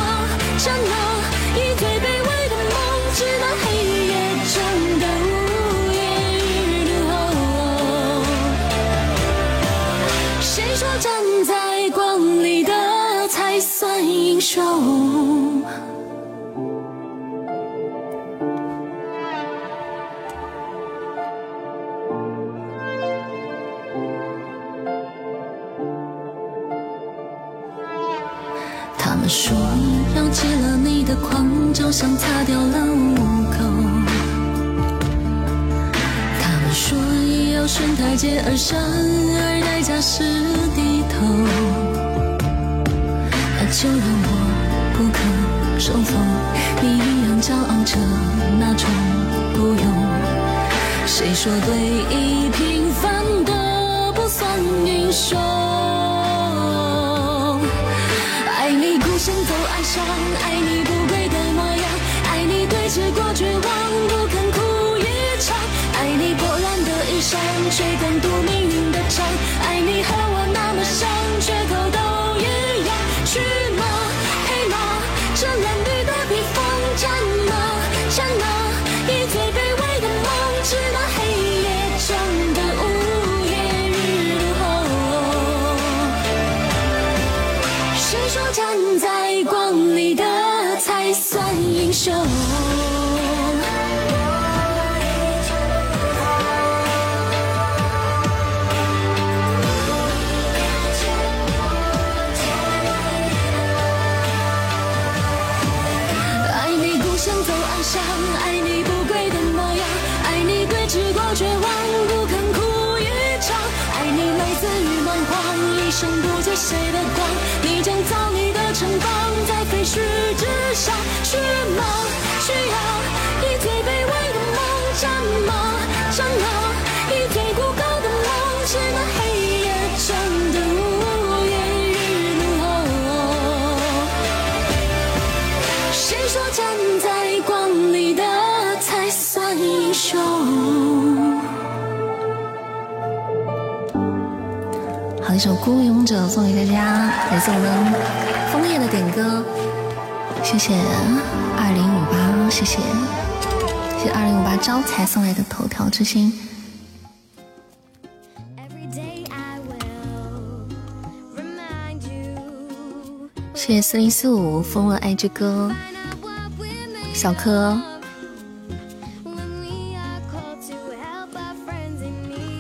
生而，代价是低头。那就让我不可收放，你一样骄傲着那种不用。谁说对弈一首《孤勇者》送给大家，来自我们枫叶的点歌。谢谢二零五八，谢谢。谢谢二零五八招财送来的头条之心，谢谢四零四五疯了爱之歌，小柯，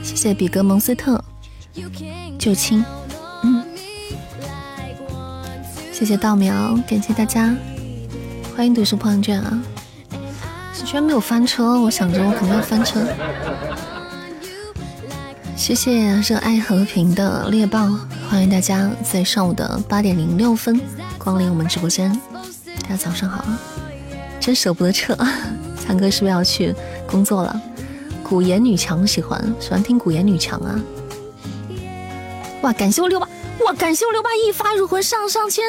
谢谢比格蒙斯特，就亲，谢谢稻苗，感谢大家。欢迎读书破万卷啊！居然没有翻车，我想着我肯定要翻车。谢谢热爱和平的猎豹，欢迎大家在上午的八点零六分光临我们直播间。大家早上好，真舍不得撤。强哥是不是要去工作了？古言女强喜欢，喜欢听古言女强啊！哇，感谢我六八，哇，感谢我六八一发入魂上上签。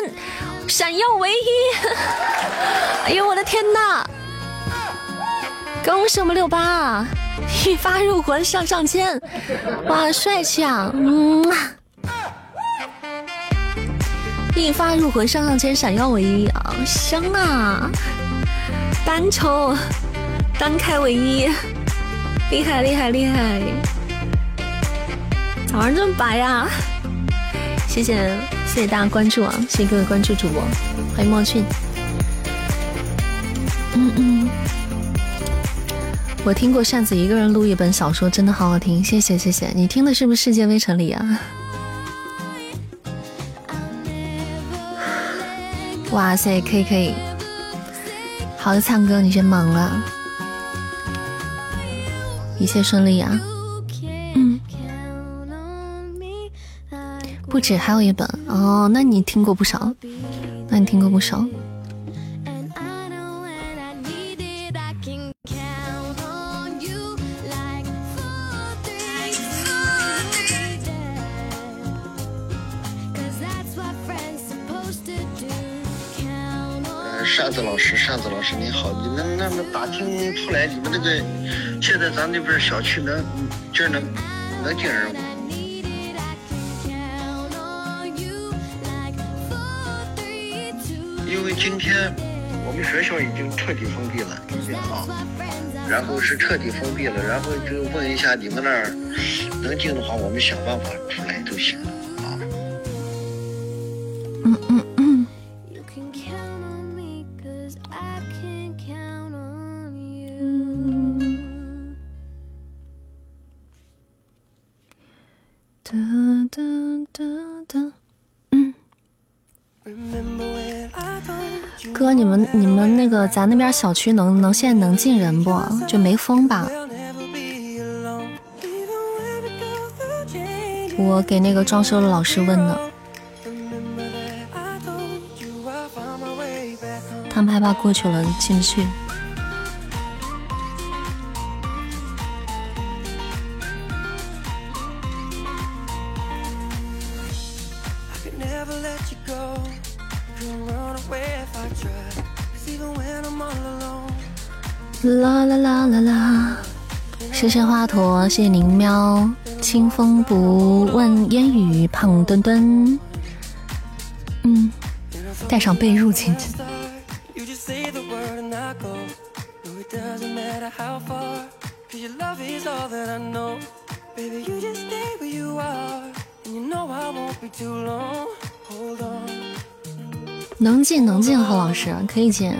闪耀唯一！哎呦我的天哪！恭喜我们六八一发入魂上上签，哇帅气啊！嗯，一发入魂上上签，闪耀唯一啊，香啊！单抽单开唯一，厉害厉害厉害！早上这么白呀？谢谢。谢谢大家关注啊！谢谢各位关注主播，欢迎莫俊。嗯嗯，我听过扇子一个人录一本小说，真的好好听。谢谢谢谢，你听的是不是《世界微城》里啊？哇塞，可以可以。好的，灿哥，你先忙了，一切顺利啊。不止，还有一本哦。那你听过不少，那你听过不少。扇子老师，扇子老师你好，你们那么打听出来，你们那个现在咱那边小区能今儿能能进人不？因为今天我们学校已经彻底封闭了啊，然后是彻底封闭了，然后就问一下你们那儿能进的话，我们想办法出来就行。哥，你们你们那个咱那边小区能能现在能进人不？就没封吧？我给那个装修的老师问的，他们害怕过去了进不去。啦啦啦啦啦！谢谢华佗，谢谢林喵，清风不问烟雨，胖墩墩。嗯，带上被褥进去。能进能进，何老师可以进。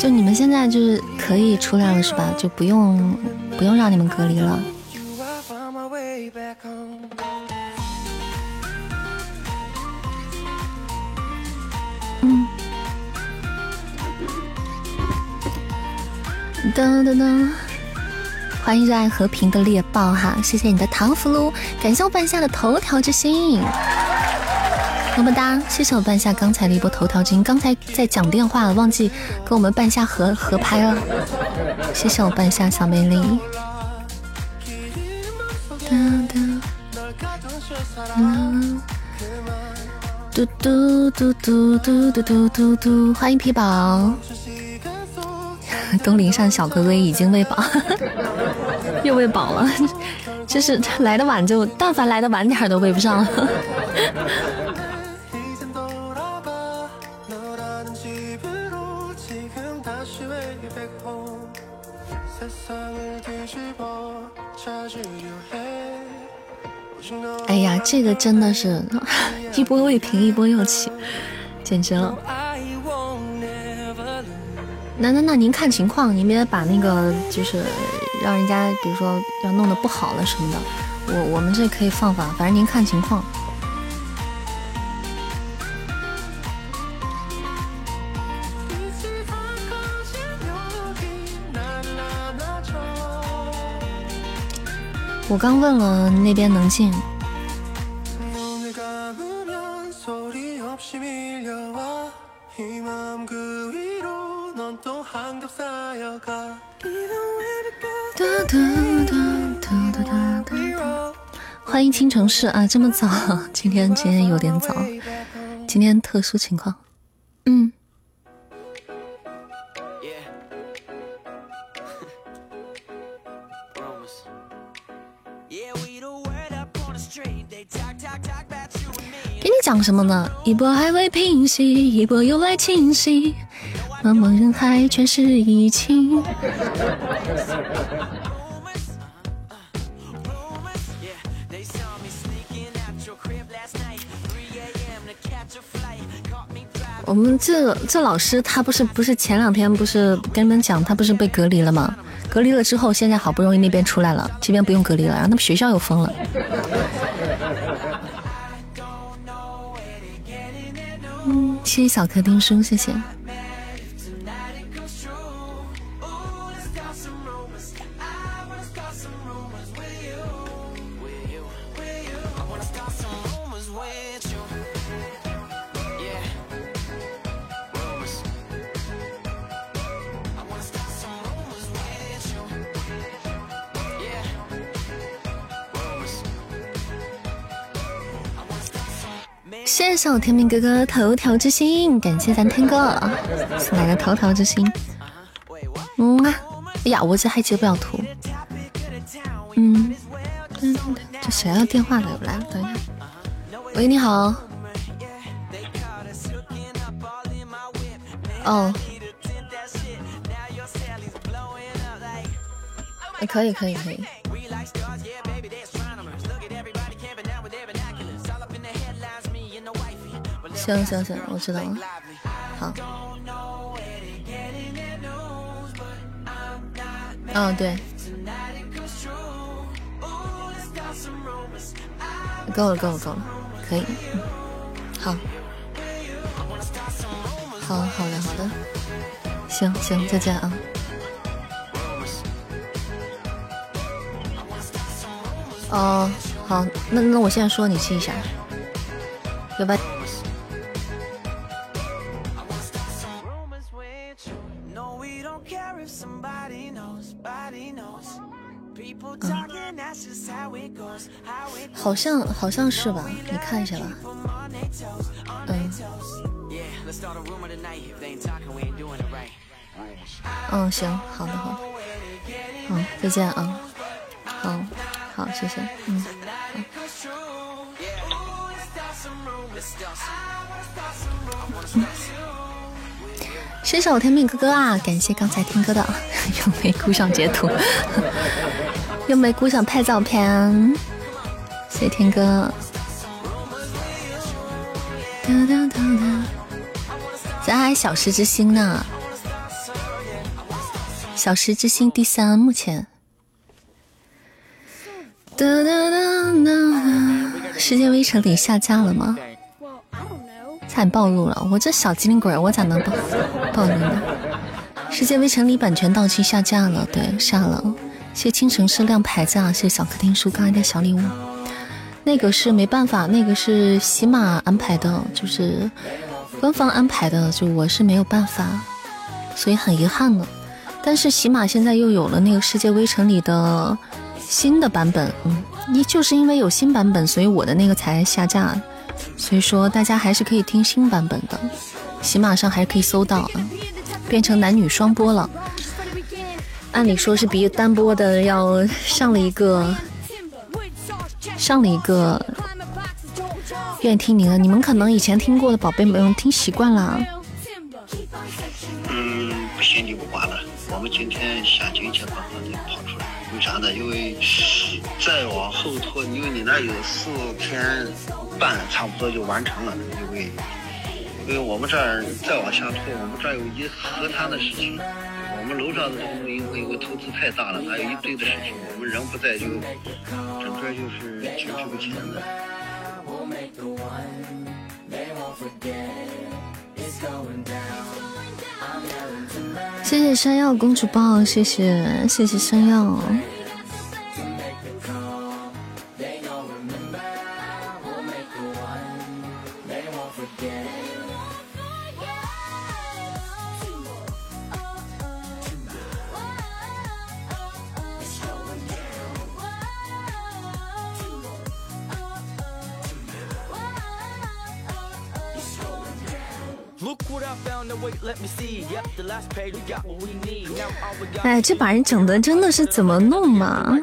就你们现在就是可以出来了是吧？就不用不用让你们隔离了。嗯。噔噔噔！欢迎热爱和平的猎豹哈，谢谢你的糖葫芦，感谢我半夏的头条之心。么么哒！谢谢我半夏刚才的一波头条金，刚才在讲电话，忘记跟我们半夏合合拍了。谢谢我半夏小美丽。嘟嘟嘟嘟嘟嘟嘟嘟嘟！欢迎皮宝。东陵上小龟龟已经喂饱，又喂饱了。就是来的晚，就但凡来的晚点都喂不上。哎呀，这个真的是一波未平一波又起，简直了！那那那您看情况，您别把那个就是让人家，比如说要弄得不好了什么的，我我们这可以放放，反正您看情况。我刚问了那边能进。欢迎青城市啊，这么早？今天今天有点早，今天特殊情况。嗯。讲什么呢？一波还未平息，一波又来侵袭，茫茫人海全是疫情。我们这这老师他不是不是前两天不是跟你们讲他不是被隔离了吗？隔离了之后，现在好不容易那边出来了，这边不用隔离了，然后他们学校又封了。谢谢小客厅叔，谢谢。谢谢我天明哥哥头条之心，感谢咱天哥送来的头条之心。嗯啊，哎呀，我这还截不了图。嗯，这谁要电话的？来了，等一下。喂，你好。哦。可以，可以，可以。行行行，我知道了。好。嗯，对。够了，够了，够了，可以。好。好好的，好的。行行，再见啊。哦，好，那那我现在说，你记一下，对吧？好像好像是吧，你看一下吧。嗯。嗯，行，好的，好的。好，再见啊。好。好，谢谢。嗯，谢谢我天命哥哥啊！感谢刚才听歌的，又没顾上截图，又没顾上拍照片。谢天哥。咱还小时之星呢，小时之星第三，目前。哒哒哒哒！世界微尘里下架了吗？惨暴露了，我这小机灵鬼，我咋能暴暴露呢？世界微尘里版权到期下架了，对，下了。谢倾城是亮牌子啊！谢谢小客厅叔刚才的小礼物。那个是没办法，那个是喜马安排的，就是官方安排的，就我是没有办法，所以很遗憾呢。但是喜马现在又有了那个世界微尘里的。新的版本，嗯，你就是因为有新版本，所以我的那个才下架。所以说，大家还是可以听新版本的，喜马上还是可以搜到啊。变成男女双播了，按理说是比单播的要上了一个，上了一个。愿意听你的，你们可能以前听过的宝贝们听习惯了。嗯，不行就不管了，我们今天下金去把它跑出来。为啥呢？因为再往后拖，因为你那有四天半，差不多就完成了。因为因为我们这儿再往下拖，我们这儿有一河滩的事情。我们楼上的这个因为因为投资太大了，还有一堆的事情。我们人不在，就整个就是挺值不钱的。谢谢山药公主抱，谢谢谢谢山药。哎，这把人整的真的是怎么弄嘛？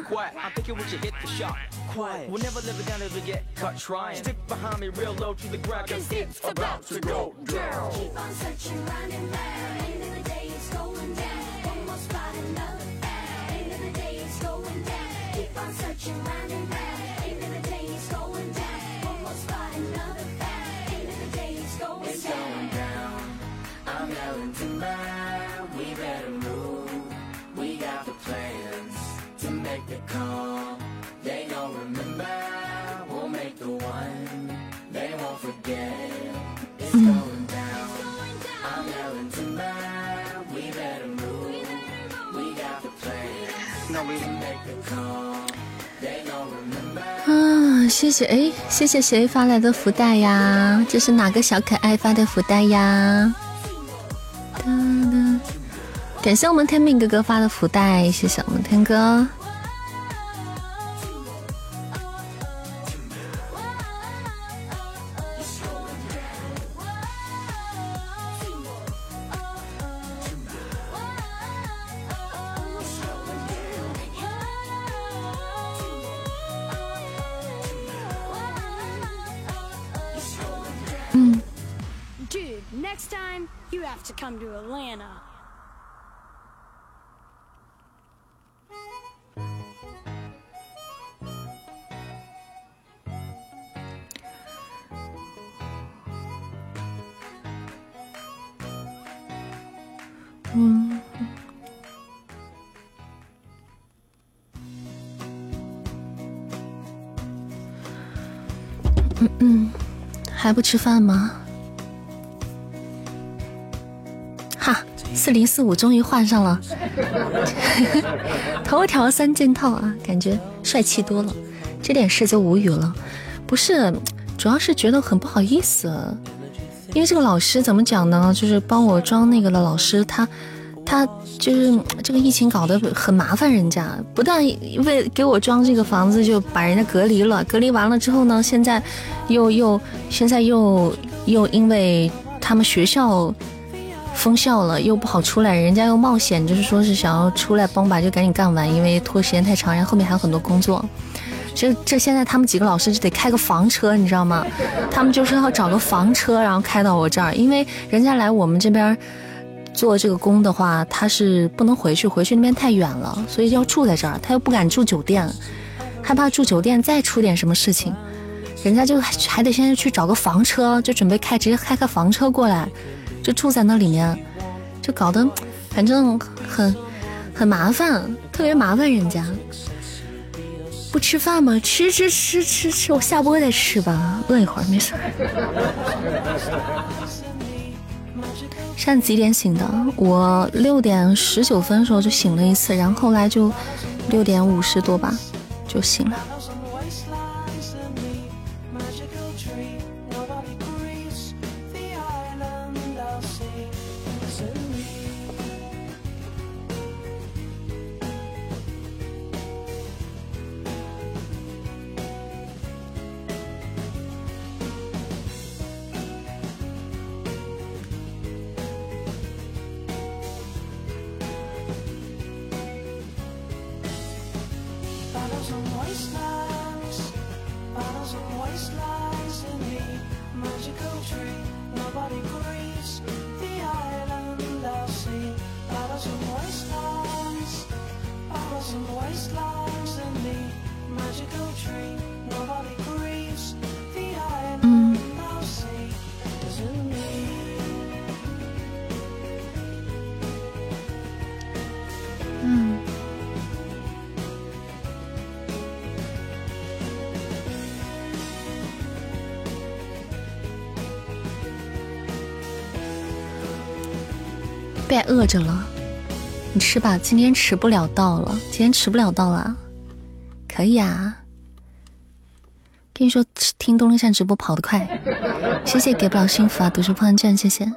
谢谢哎，谢谢谁发来的福袋呀？这是哪个小可爱发的福袋呀？感谢我们天命哥哥发的福袋，谢谢我们天哥。还不吃饭吗？哈，四零四五终于换上了，头条三件套啊，感觉帅气多了。这点事就无语了，不是，主要是觉得很不好意思，因为这个老师怎么讲呢？就是帮我装那个的老师，他他就是这个疫情搞得很麻烦，人家不但为给我装这个房子就把人家隔离了，隔离完了之后呢，现在又又现在又又因为他们学校封校了，又不好出来，人家又冒险，就是说是想要出来帮把就赶紧干完，因为拖时间太长，然后后面还有很多工作。这这现在他们几个老师就得开个房车，你知道吗？他们就是要找个房车，然后开到我这儿，因为人家来我们这边做这个工的话，他是不能回去，回去那边太远了，所以要住在这儿。他又不敢住酒店，害怕住酒店再出点什么事情，人家就还得先去找个房车，就准备开直接开个房车过来，就住在那里面，就搞得反正很很麻烦，特别麻烦人家。不吃饭吗？吃吃吃吃吃，我下播再吃吧，饿一会儿没事。在几点醒的？我六点十九分的时候就醒了一次，然后后来就六点五十多吧就醒了。着了，你吃吧。今天迟不了到了，今天迟不了到了，可以啊。跟你说，听东林山直播跑得快，谢谢给不了幸福啊，读书破万卷，谢谢。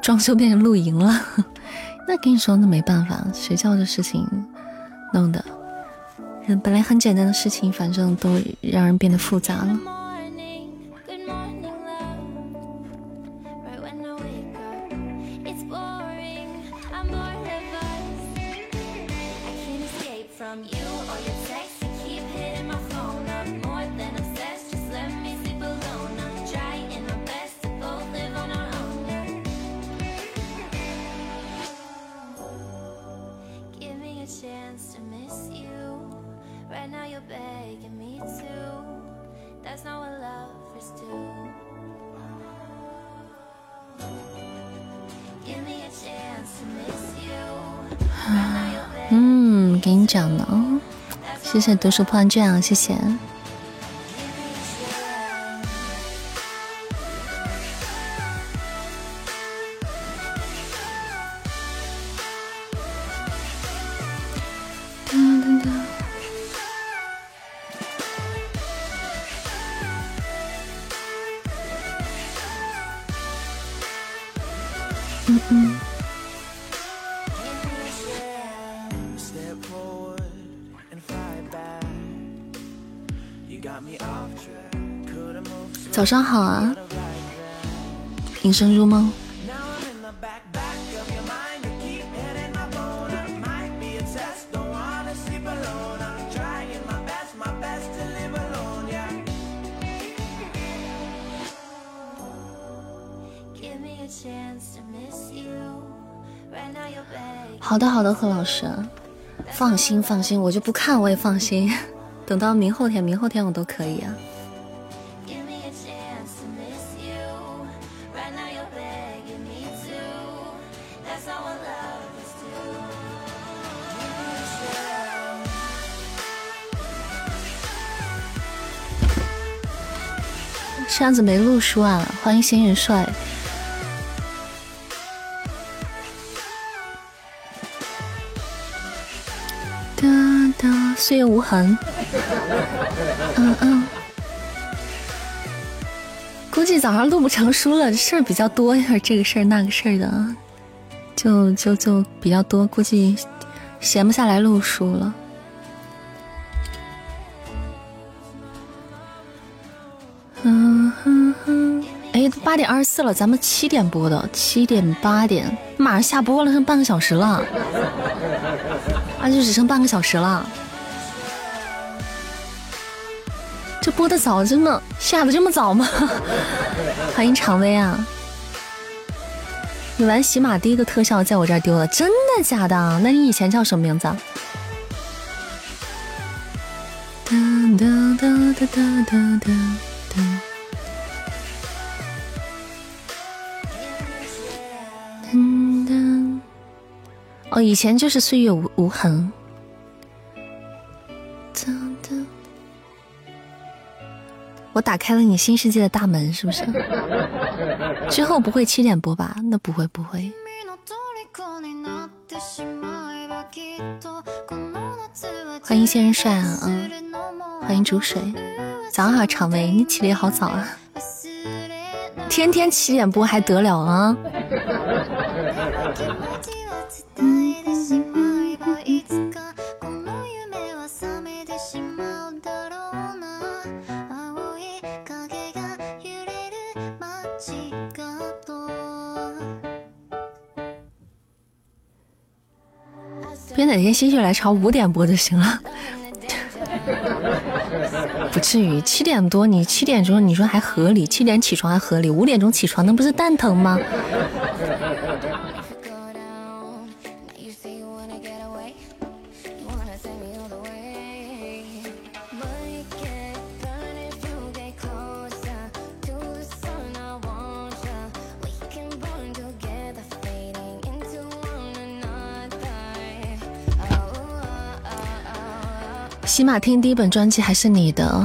装修变成露营了，那跟你说那没办法，学校的事情弄的，本来很简单的事情，反正都让人变得复杂了。谢读书破万卷啊，谢谢。早上好啊，隐身入梦。好的，好的，何老师，放心，放心，我就不看，我也放心。等到明后天，明后天我都可以啊。这样子没录书啊！欢迎仙人帅。哒哒，岁月无痕。嗯嗯。估计早上录不成书了，事儿比较多，这个事儿那个事儿的，就就就比较多，估计闲不下来录书了。八点二十四了，咱们七点播的，七点八点，马上下播了，剩半个小时了，那就只剩半个小时了。这播的早，真的下的这么早吗？欢迎常威啊！你玩喜马第一个特效在我这儿丢了，真的假的？那你以前叫什么名字？哒哒哒哒哒哒哒。哦，以前就是岁月无无痕。我打开了你新世界的大门，是不是？之后不会七点播吧？那不会不会。欢迎仙人帅啊！嗯，欢迎煮水。早上好，常威，你起的也好早啊！天天七点播还得了啊？别哪天心血来潮五点播就行了，不至于七点多，你七点钟你说还合理，七点起床还合理，五点钟起床那不是蛋疼吗？起码听第一本专辑还是你的，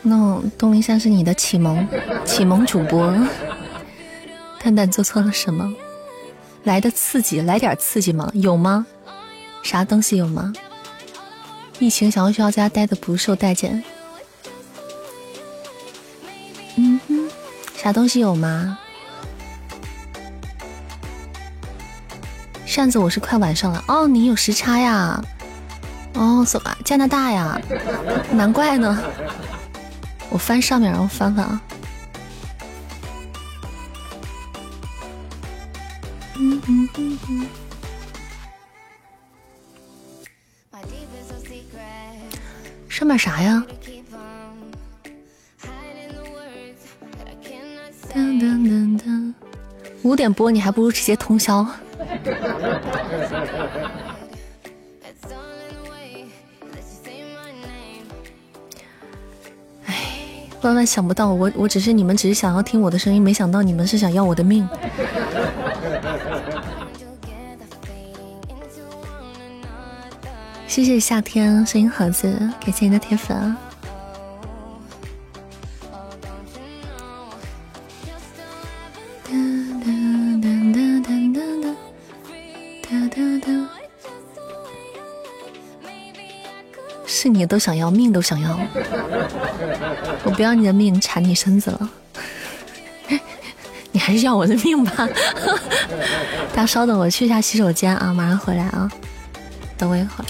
那东林山是你的启蒙，启蒙主播。蛋蛋做错了什么？来的刺激，来点刺激吗？有吗？啥东西有吗？疫情小学校家待的不受待见。嗯哼，啥东西有吗？扇子，我是快晚上了哦，你有时差呀？哦，走吧，加拿大呀，难怪呢。我翻上面，然后翻翻啊。上面啥呀？噔噔噔噔。五点播，你还不如直接通宵。哎，万万想不到，我我只是你们只是想要听我的声音，没想到你们是想要我的命。谢谢夏天声音盒子，感谢你的铁粉。你都想要，命都想要，我不要你的命，缠你身子了，你还是要我的命吧。大家稍等，我去一下洗手间啊，马上回来啊，等我一会儿。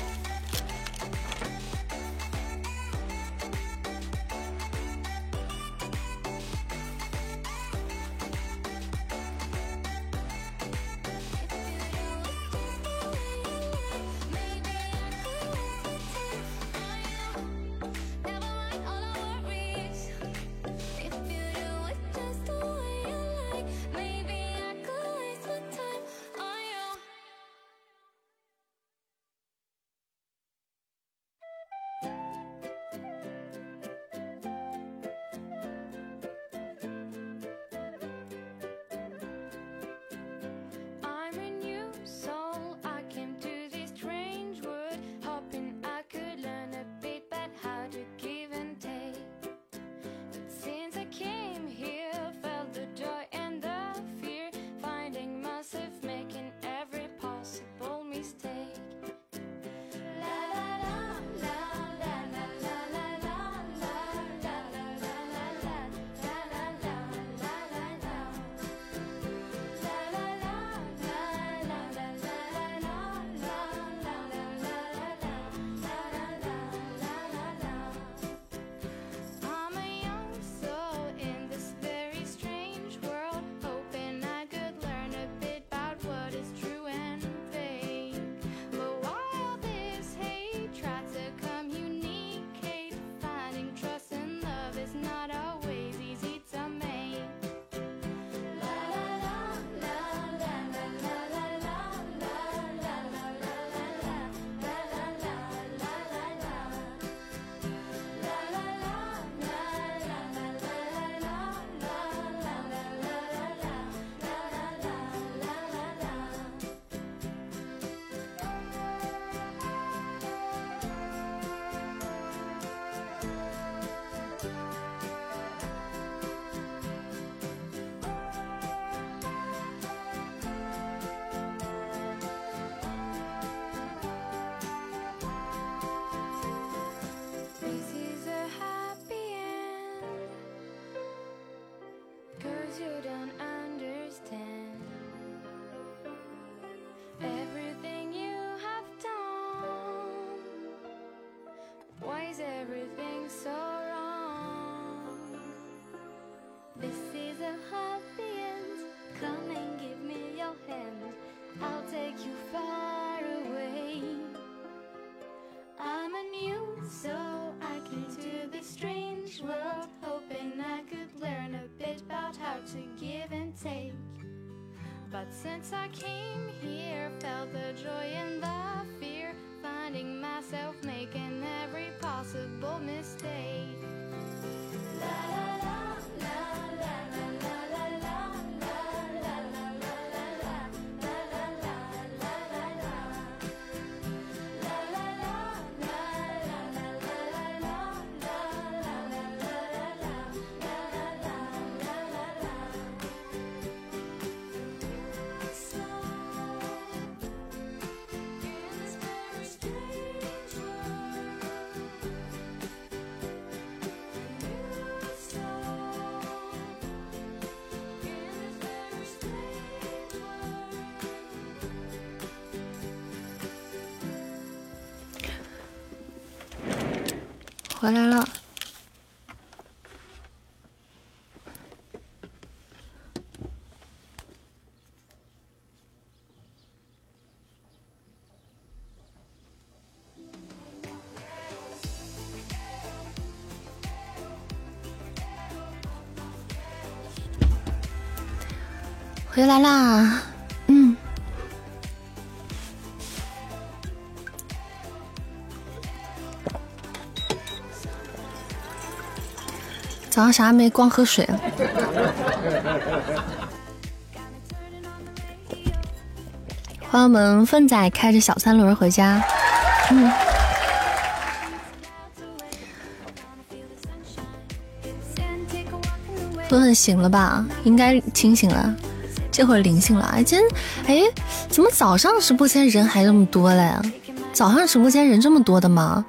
回来了，回来啦。早上啥也没，光喝水了。朋友们，粪仔开着小三轮回家。嗯。粉粉醒了吧？应该清醒了，这会儿灵性了。哎，今天哎，怎么早上直播间人还这么多嘞？早上直播间人这么多的吗？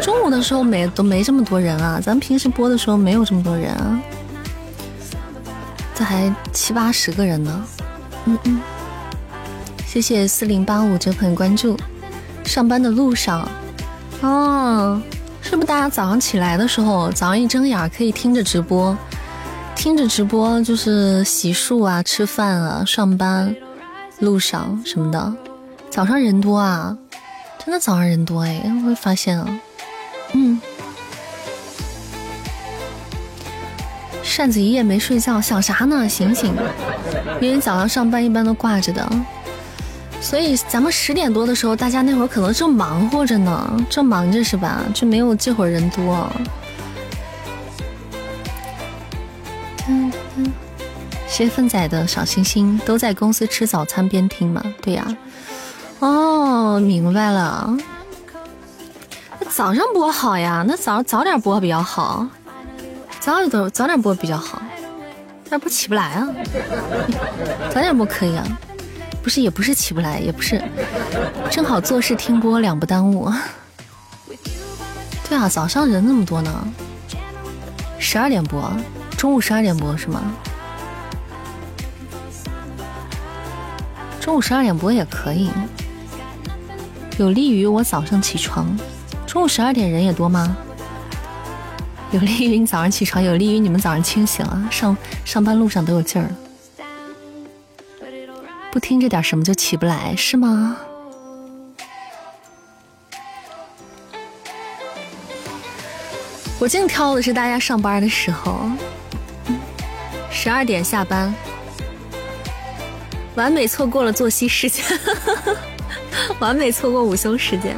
中午的时候没都没这么多人啊，咱们平时播的时候没有这么多人啊，这还七八十个人呢。嗯嗯，谢谢四零八五这朋友关注。上班的路上，哦，是不是大家早上起来的时候，早上一睁眼可以听着直播，听着直播就是洗漱啊、吃饭啊、上班路上什么的，早上人多啊，真的早上人多哎，我会发现啊。扇子一夜没睡觉，想啥呢？醒醒！因为早上上班一般都挂着的，所以咱们十点多的时候，大家那会儿可能正忙活着呢，正忙着是吧？就没有这会儿人多。谢粪仔的小星星，都在公司吃早餐边听吗？对呀。哦，明白了。那早上播好呀，那早早点播比较好，早点早点播比较好，要不起不来啊。早点播可以啊，不是，也不是起不来，也不是，正好做事听播两不耽误。对啊，早上人那么多呢，十二点播，中午十二点播是吗？中午十二点播也可以，有利于我早上起床。中午十二点人也多吗？有利于你早上起床，有利于你们早上清醒啊，上上班路上都有劲儿。不听这点什么就起不来是吗？我净挑的是大家上班的时候，十二点下班，完美错过了作息时间，完美错过午休时间。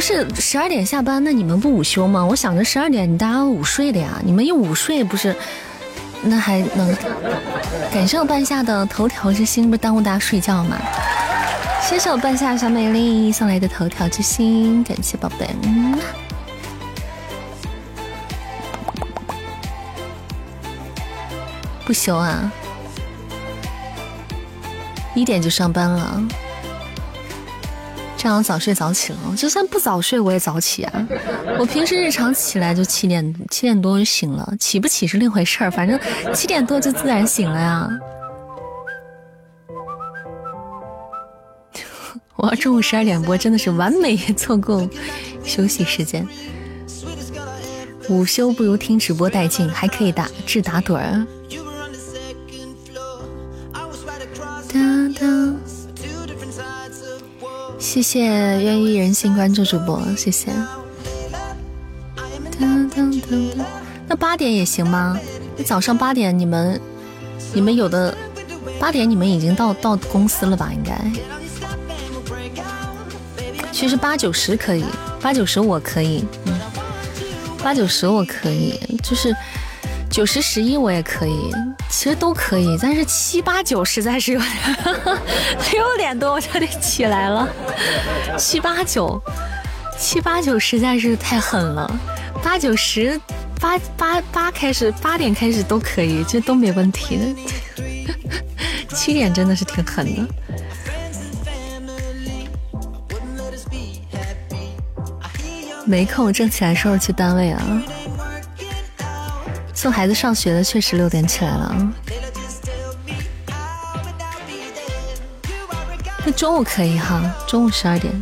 不是十二点下班，那你们不午休吗？我想着十二点大家午睡的呀，你们一午睡不是，那还能感谢我半夏的头条之心，不耽误大家睡觉吗？谢谢我半夏小美丽送来的头条之心，感谢宝贝。不休啊，一点就上班了。这样早睡早起了，就算不早睡我也早起啊！我平时日常起来就七点七点多就醒了，起不起是另回事儿，反正七点多就自然醒了呀。我要中午十二点播，真的是完美错过休息时间。午休不如听直播带劲，还可以打治打盹儿。谢谢愿意人心关注主播，谢谢。那八点也行吗？那早上八点你们，你们有的八点你们已经到到公司了吧？应该。其实八九十可以，八九十我可以，嗯，八九十我可以，就是。九十十一我也可以，其实都可以，但是七八九实在是有点 六点多我就得起来了，七八九七八九实在是太狠了，八九十八八八开始八点开始都可以，这都没问题。的，七点真的是挺狠的，没空正起来收拾去单位啊。送孩子上学的确实六点起来了，那中午可以哈，中午十二点，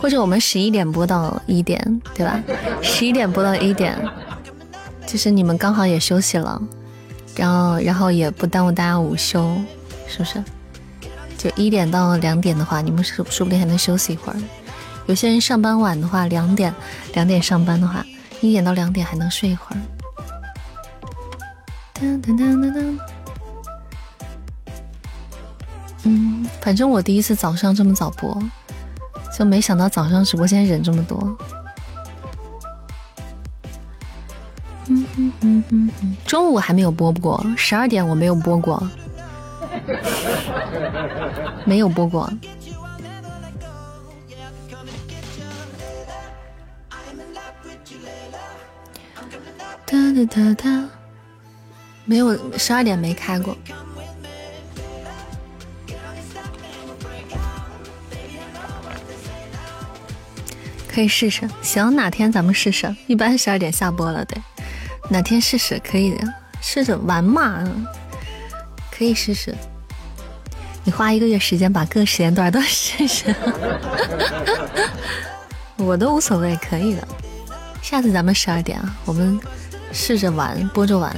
或者我们十一点播到一点，对吧？十一点播到一点，就是你们刚好也休息了，然后然后也不耽误大家午休，是不是？就一点到两点的话，你们说说不定还能休息一会儿。有些人上班晚的话，两点两点上班的话，一点到两点还能睡一会儿。噔噔噔噔噔。嗯，反正我第一次早上这么早播，就没想到早上直播间人这么多。嗯嗯嗯嗯嗯。中午还没有播过，十二点我没有播过，没有播过。哒哒哒哒，没有十二点没开过，可以试试。行，哪天咱们试试？一般十二点下播了，对，哪天试试？可以的，试着玩嘛，可以试试。你花一个月时间把各时间段都 试试，我都无所谓，可以的。下次咱们十二点啊，我们。试着玩，播着玩，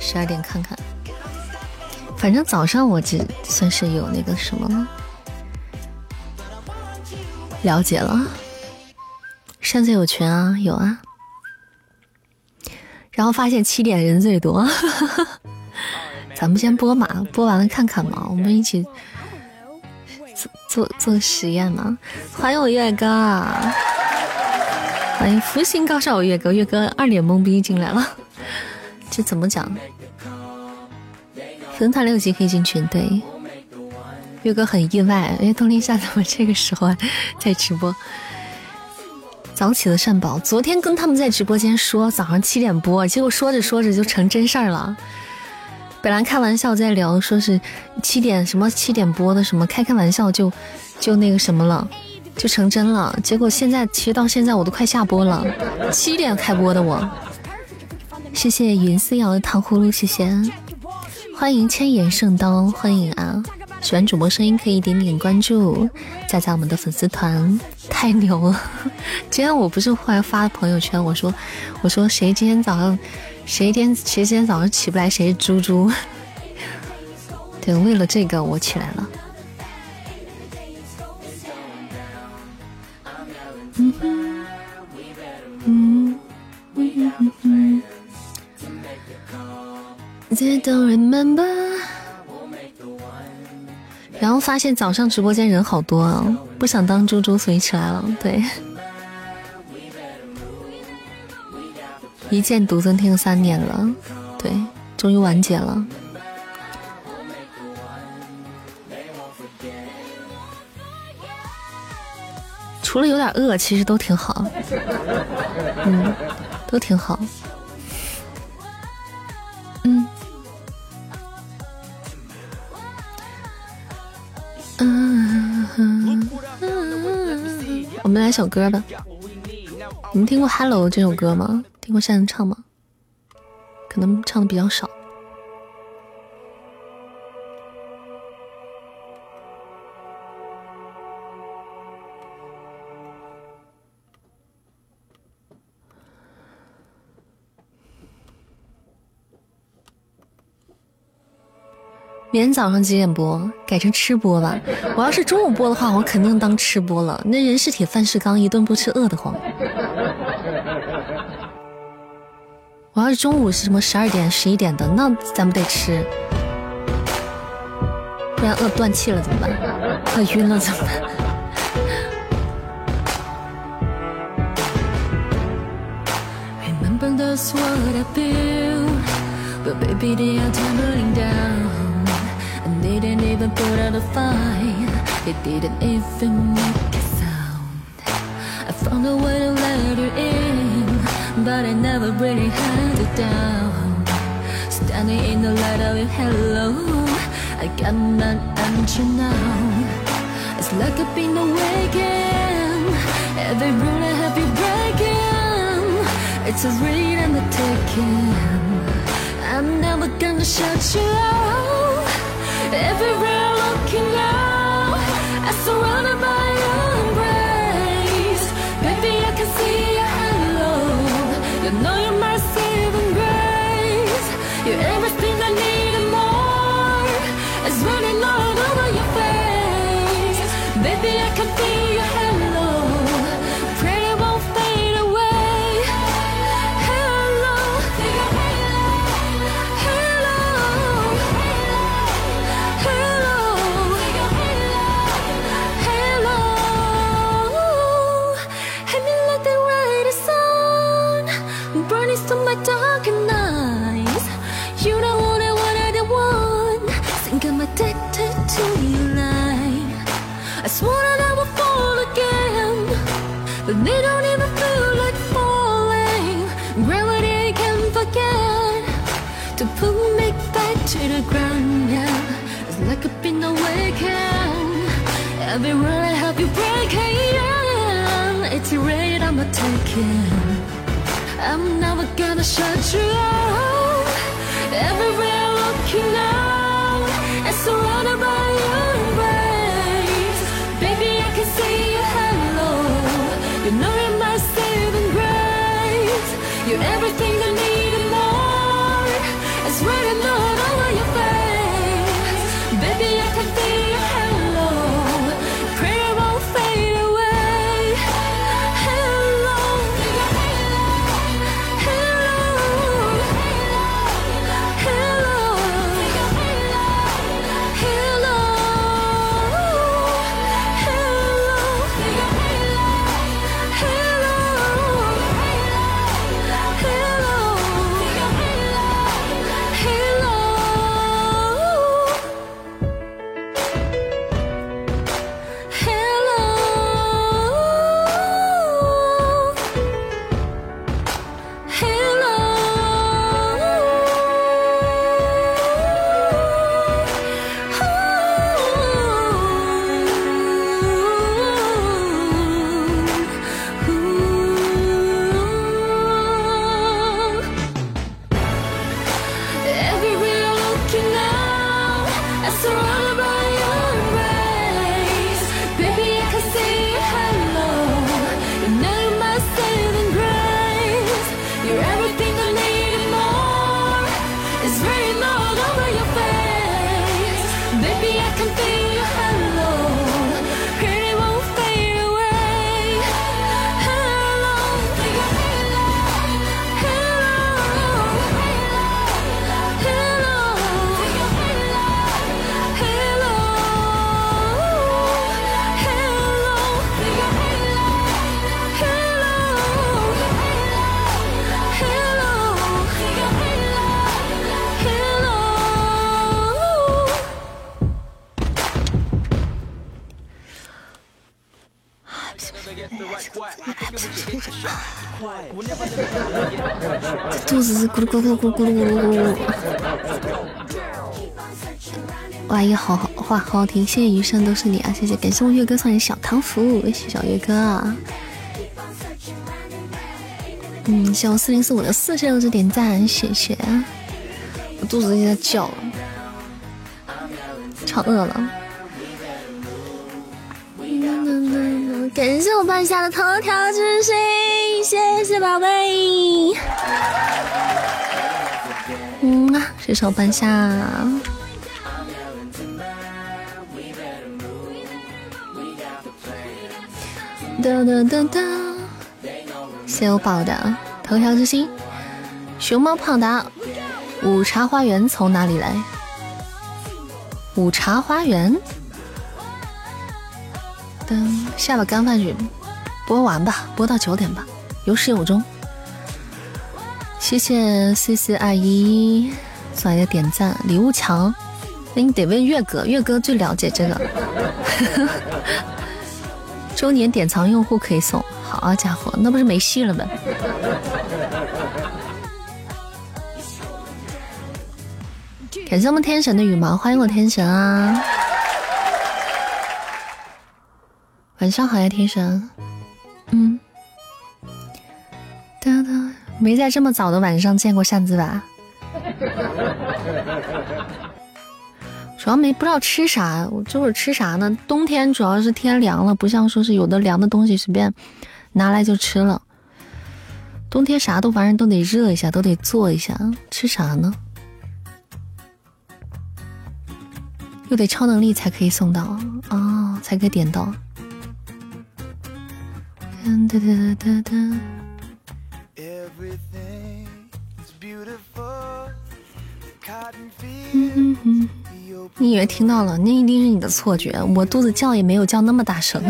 十二点看看。反正早上我只算是有那个什么了解了。上次有群啊，有啊。然后发现七点人最多，咱们先播嘛，播完了看看嘛，我们一起做做做实验嘛。欢迎我月哥。欢迎福星高照月哥，月哥二脸懵逼进来了，这怎么讲？粉团六级可以进群，对。月哥很意外，哎，冬林夏怎么这个时候在直播？早起的善宝，昨天跟他们在直播间说早上七点播，结果说着说着就成真事儿了。本来开玩笑在聊，说是七点什么七点播的什么，开开玩笑就就那个什么了，就成真了。结果现在其实到现在我都快下播了，七点开播的我。谢谢云思瑶的糖葫芦，谢谢，欢迎千言圣刀，欢迎啊！喜欢主播声音可以点点关注，加加我们的粉丝团，太牛了！今天我不是忽然发朋友圈，我说我说谁今天早上。谁天谁今天早上起不来？谁是猪猪？对，为了这个我起来了。然后发现早上直播间人好多啊，不想当猪猪，所以起来了。对。一剑独尊听了三年了，对，终于完结了。除了有点饿，其实都挺好。嗯，都挺好。嗯。嗯嗯。我们来首歌吧。你们听过《Hello》这首歌吗？听过善人唱吗？可能唱的比较少。明天早上几点播？改成吃播吧。我要是中午播的话，我肯定当吃播了。那人是铁，饭是钢，一顿不吃饿得慌。我要是中午是什么十二点、十一点的，那咱们得吃，不然饿断气了怎么办？饿晕了怎么办？Remember those what I built, but baby they are tumbling down. Didn't even put out a fire, it didn't even make a sound. I found a way to let it in. but I never really had it down. Standing in the light of your hello, I got my answer now. It's like I've been awakened. Every rule I have you breaking. It's a read a taking. I'm never gonna shut you out. Everywhere looking out, I'm surrounded by your embrace. Baby, I can see your you know addicted to your light. I swore I would never fall again, but they don't even feel like falling. Gravity can forget to pull me back to the ground. Yeah, it's like I've been awakened. Every word I have you breaking. It's a raid I'm a taking. I'm never gonna shut you out. Everywhere looking out, and surrounded 咕咕噜咕咕噜咕噜咕噜。哇，一好好话，好好听，谢谢余生都是你啊，谢谢，感谢我月哥送的小糖福，谢谢小月哥。嗯，谢我四零四五的四十六只点赞，谢谢。我肚子在叫了，超饿了。感谢我半夏的头条之星，谢谢宝贝。嗯啊，谢谢我半夏。哒哒哒哒，谢我宝的头条之星。熊猫胖达，午茶花园从哪里来？午茶花园。等下了干饭去播完吧，播到九点吧，有始有终。谢谢 C C 二一送来的点赞礼物墙，那你得问月哥，月哥最了解这个。周年典藏用户可以送，好家伙，那不是没戏了呗？感谢我们天神的羽毛，欢迎我天神啊！晚上好呀，天神。嗯，没在这么早的晚上见过扇子吧？主要没不知道吃啥，我这会儿吃啥呢？冬天主要是天凉了，不像说是有的凉的东西随便拿来就吃了。冬天啥都反正都得热一下，都得做一下，吃啥呢？又得超能力才可以送到啊，才可以点到。哒哒哒哒哼，你以为听到了？那一定是你的错觉。我肚子叫也没有叫那么大声。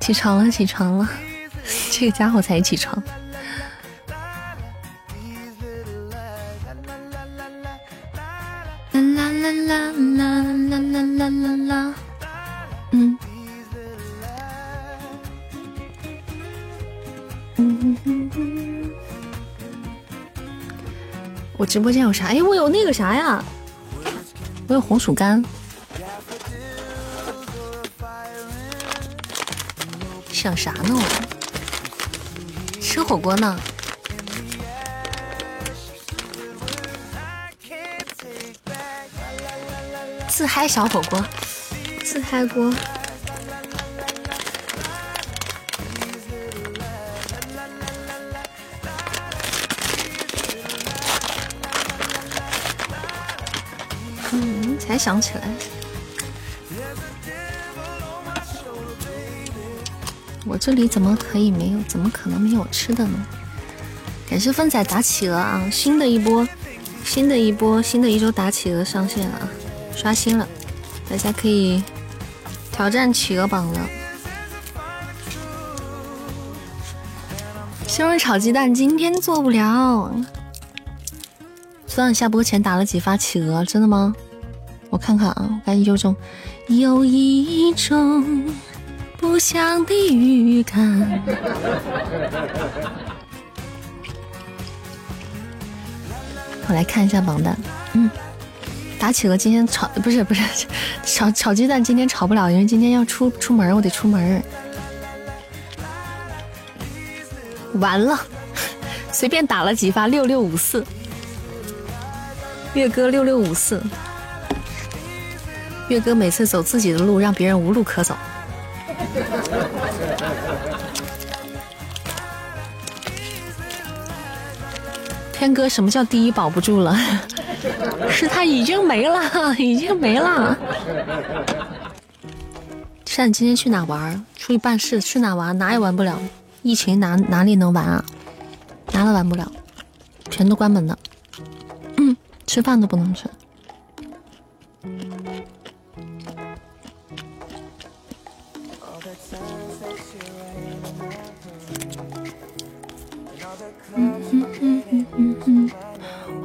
起床了，起床了，这个家伙才起床。啦啦啦啦啦啦啦啦啦，我直播间有啥？哎，我有那个啥呀？我有红薯干。想啥呢？我吃火锅呢。自嗨小火锅，自嗨锅。想起来，我这里怎么可以没有？怎么可能没有吃的呢？感谢风仔打企鹅啊！新的一波，新的一波，新的一周打企鹅上线了啊。刷新了，大家可以挑战企鹅榜了。西红柿炒鸡蛋今天做不了。昨晚下播前打了几发企鹅，真的吗？我看看啊，我赶紧有种有一种不祥的预感。我来看一下榜单，嗯。打企鹅今天炒不是不是炒炒鸡蛋今天炒不了，因为今天要出出门，我得出门。完了，随便打了几发六六五四，月哥六六五四，月哥每次走自己的路，让别人无路可走。天哥，什么叫第一保不住了？是他已经没了，已经没了。像你今天去哪玩？出去办事？去哪玩？哪也玩不了。疫情哪哪里能玩啊？哪都玩不了，全都关门了。嗯，吃饭都不能吃。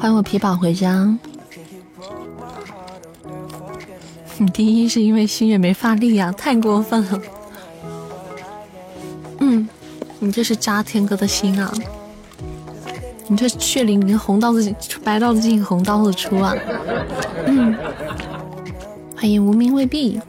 欢迎我皮宝回家。你第一是因为心月没发力啊，太过分了。嗯，你这是扎天哥的心啊！你这血淋淋红刀子进，白刀子进红刀子出啊！嗯，欢迎无名未必。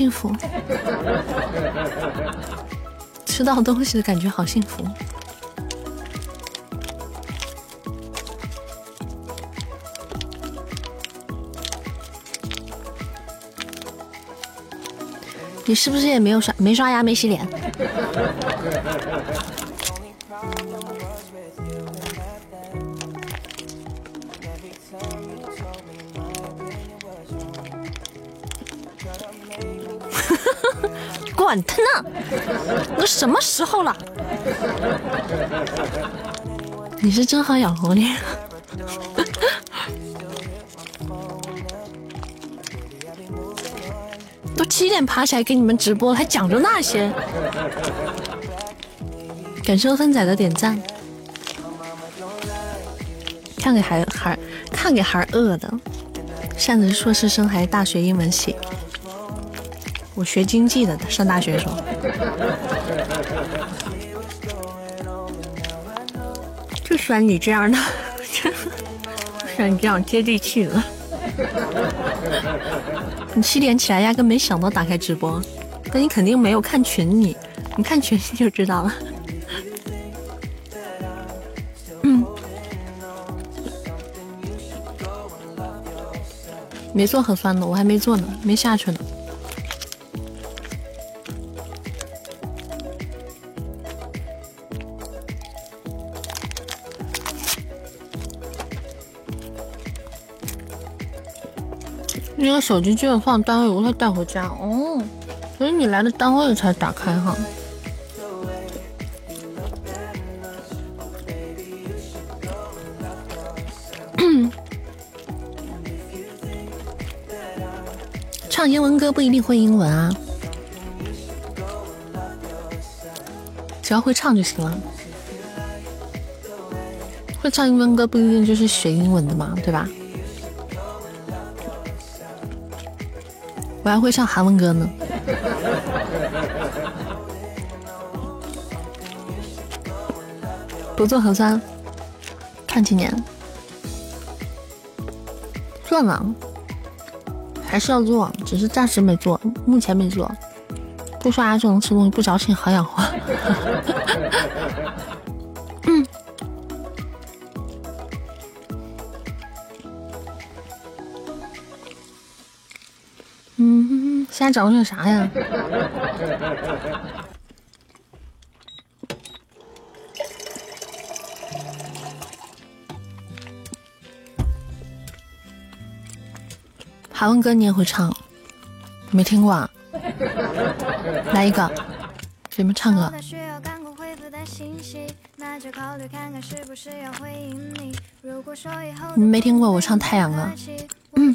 幸福，吃到东西的感觉好幸福。你是不是也没有刷没刷牙没洗脸？管他呢，都什么时候了？你是真好养活你，都七点爬起来给你们直播，还讲究那些？感谢分仔的点赞，看给孩孩看给孩饿的。扇子是硕士生还是大学英文系？我学经济的，上大学的时候，就喜欢你这样的，就喜欢你这样接地气的。你七点起来，压根没想到打开直播，那你肯定没有看群，你你看群就知道了。嗯，没做核酸呢，我还没做呢，没下去呢。手机居然放单位，我会带回家哦。所以你来的单位才打开哈。唱英文歌不一定会英文啊，只要会唱就行了。会唱英文歌不一定就是学英文的嘛，对吧？还会唱韩文歌呢。不做核酸，看几年？做呢，还是要做，只是暂时没做，目前没做。不刷牙就能吃东西，不矫情好养活。找的啥呀？韩文歌你也会唱？没听过啊？来一个。给你们唱歌？你没听过我唱太阳啊？嗯。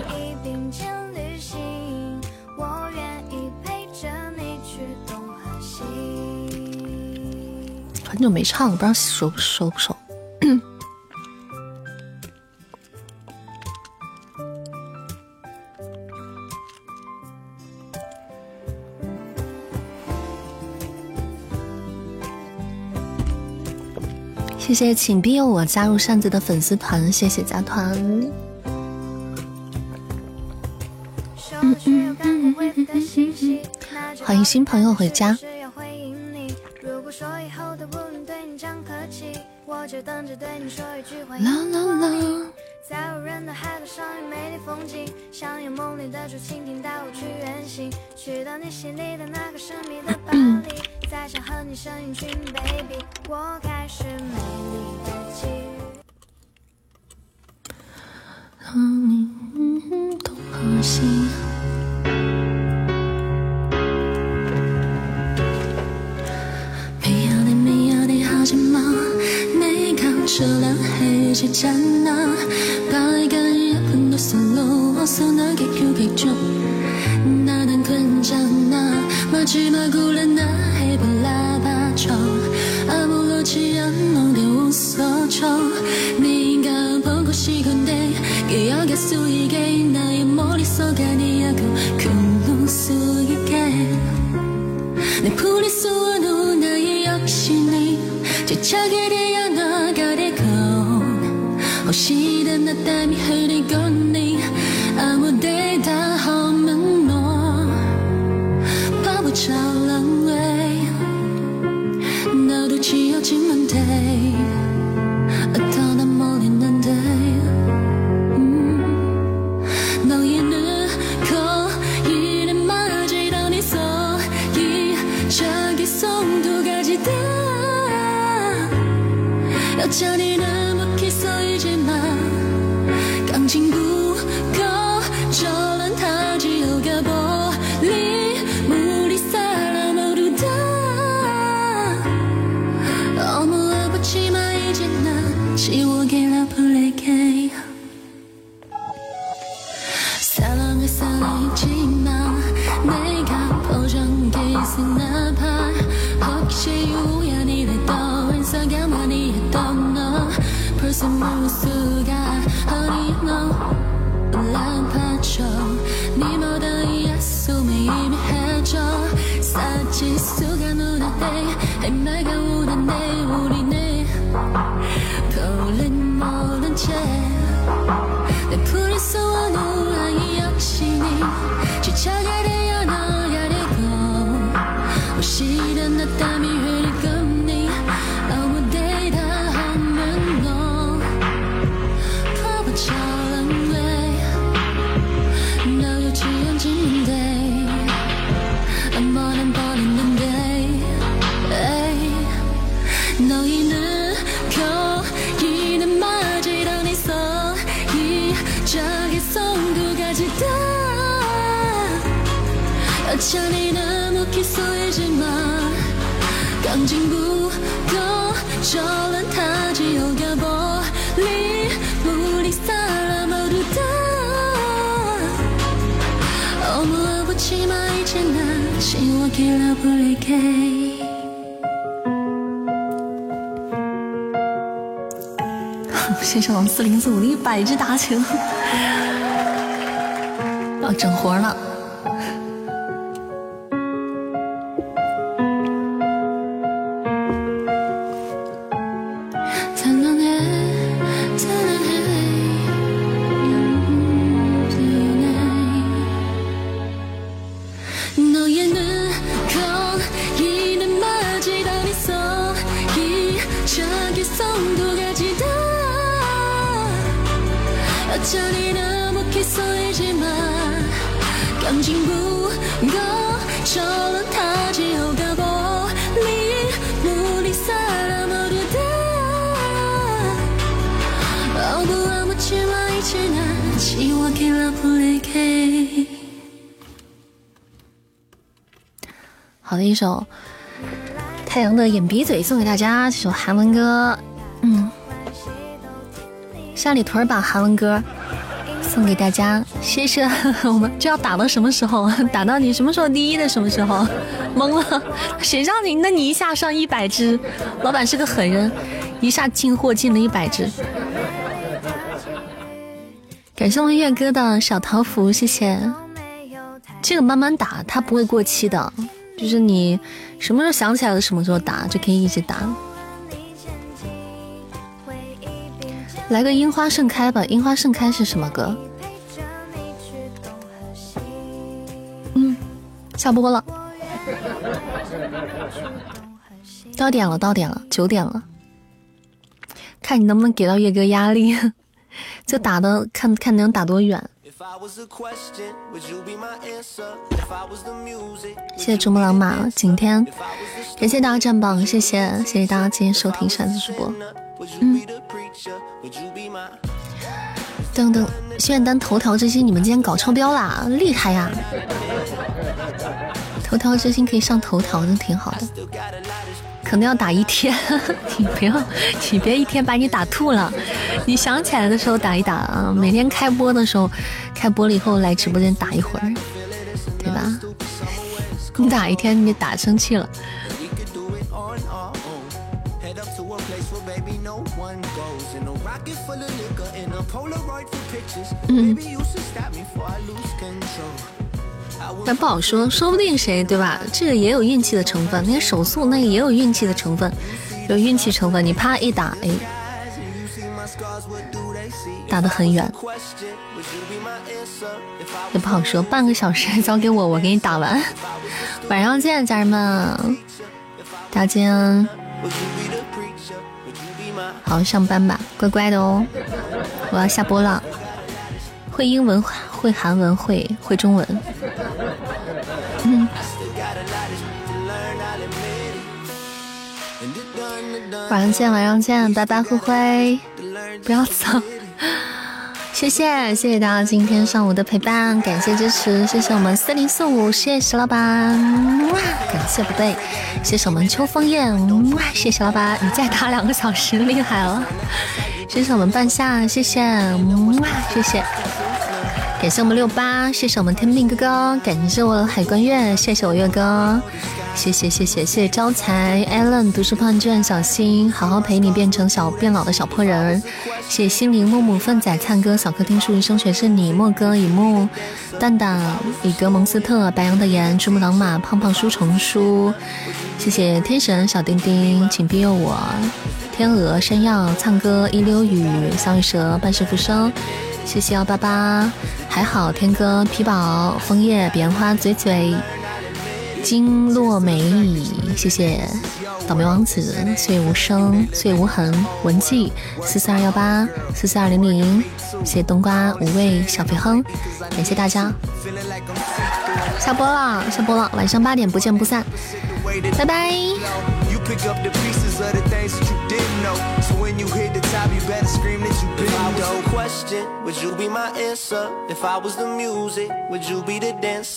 很久没唱了，不知道熟不熟不熟。谢谢，请庇佑我加入扇子的粉丝团，谢谢加团。欢迎新朋友回家。用梦里的竹蜻蜓带我去远行，去到你心里的那个神秘的 巴黎，再想和你生一群 baby，我开始美丽的际遇。嗯，东和西。这蓝黑之间啊，白干也很多 벗어나게 규칙 좀 나는 괜찮아. 마지막으로 나의 발라봐줘. 아무렇지 않게 웃어줘. 네가 보고 싶은데 기억에 쓰이게 나의 머릿속 아니야 그근무 쓰이게 내 풀이 쏘아놓은 나의 역신이 뒤차게 되어 나가래 건 혹시나 나 땀이 흐르건 내 叫你呢。 햇맑아 오는 내 우리네. 떠올린 모른 채내 풀에서 온 우랑이 여친이 주차가를 여전히 너무 기소이지만 강진부도 저런타지 오겨버리 우리 사람 모두 다 어머 아버지마 이제 난 지워길라 불릴게 谢谢王四零四五的一百只大情，要整活了。 首太阳的眼鼻嘴送给大家，这首韩文歌，嗯，下里屯把韩文歌送给大家，谢谢。我们这要打到什么时候？打到你什么时候第一的什么时候？懵了，谁让你？那你一下上一百只，老板是个狠人，一下进货进了一百只。感谢我们月哥的小桃符，谢谢。这个慢慢打，它不会过期的。就是你什么时候想起来了，什么时候打就可以一直打。来个樱花盛开吧，樱花盛开是什么歌？嗯，下播了，到点了，到点了，九点了，看你能不能给到月哥压力，就打的看看能打多远。谢谢珠穆朗玛景天，感谢大家占榜，谢谢谢谢大家今天收听扇子主播。嗯，等等，炫单头条之星，你们今天搞超标啦，厉害呀！头条之星可以上头条，那挺好的。可能要打一天，你不要，你别一天把你打吐了。你想起来的时候打一打啊，每天开播的时候，开播了以后来直播间打一会儿，对吧？你打一天，你打生气了。嗯。不好说，说不定谁对吧？这个也有运气的成分。那个手速，那个也有运气的成分，有运气成分。你啪一打，哎，打得很远，也不好说。半个小时 交给我，我给你打完。晚上见，家人们，大家见。好上班吧，乖乖的哦。我要下播了。会英文，会韩文，会会中文。晚上见，晚上见，拜拜，灰灰，不要走。谢谢，谢谢大家今天上午的陪伴，感谢支持，谢谢我们四零四五，谢谢石老板，哇，感谢不对，谢谢我们秋风燕，哇，谢谢老板，你再打两个小时，厉害了。谢谢我们半夏，谢谢，哇，谢谢，感谢我们六八，谢谢我们天命哥哥，感谢我海关月，谢谢我月哥，谢谢谢谢谢谢招财，Allen 读书胖卷小新，好好陪你变成小变老的小破人，谢谢心灵木木粪仔灿哥，小客厅树一生学是你，莫哥以木蛋蛋以格蒙斯特白羊的盐，珠穆朗玛胖胖书虫书，谢谢天神小丁丁，请庇佑我。天鹅、山药、唱歌、一溜雨、小雨蛇、半世浮生，谢谢幺八八，还好天哥、皮宝、枫叶、彼岸花、嘴嘴、金落梅雨，谢谢。倒霉王子、岁月无声、岁月无痕、文记四四二幺八四四二零零，谢谢冬瓜、无畏、小肥亨，感谢大家，下播了，下播了，晚上八点不见不散，拜拜。Better scream that you been If I was the question, would you be my answer? If I was the music, would you be the dancer?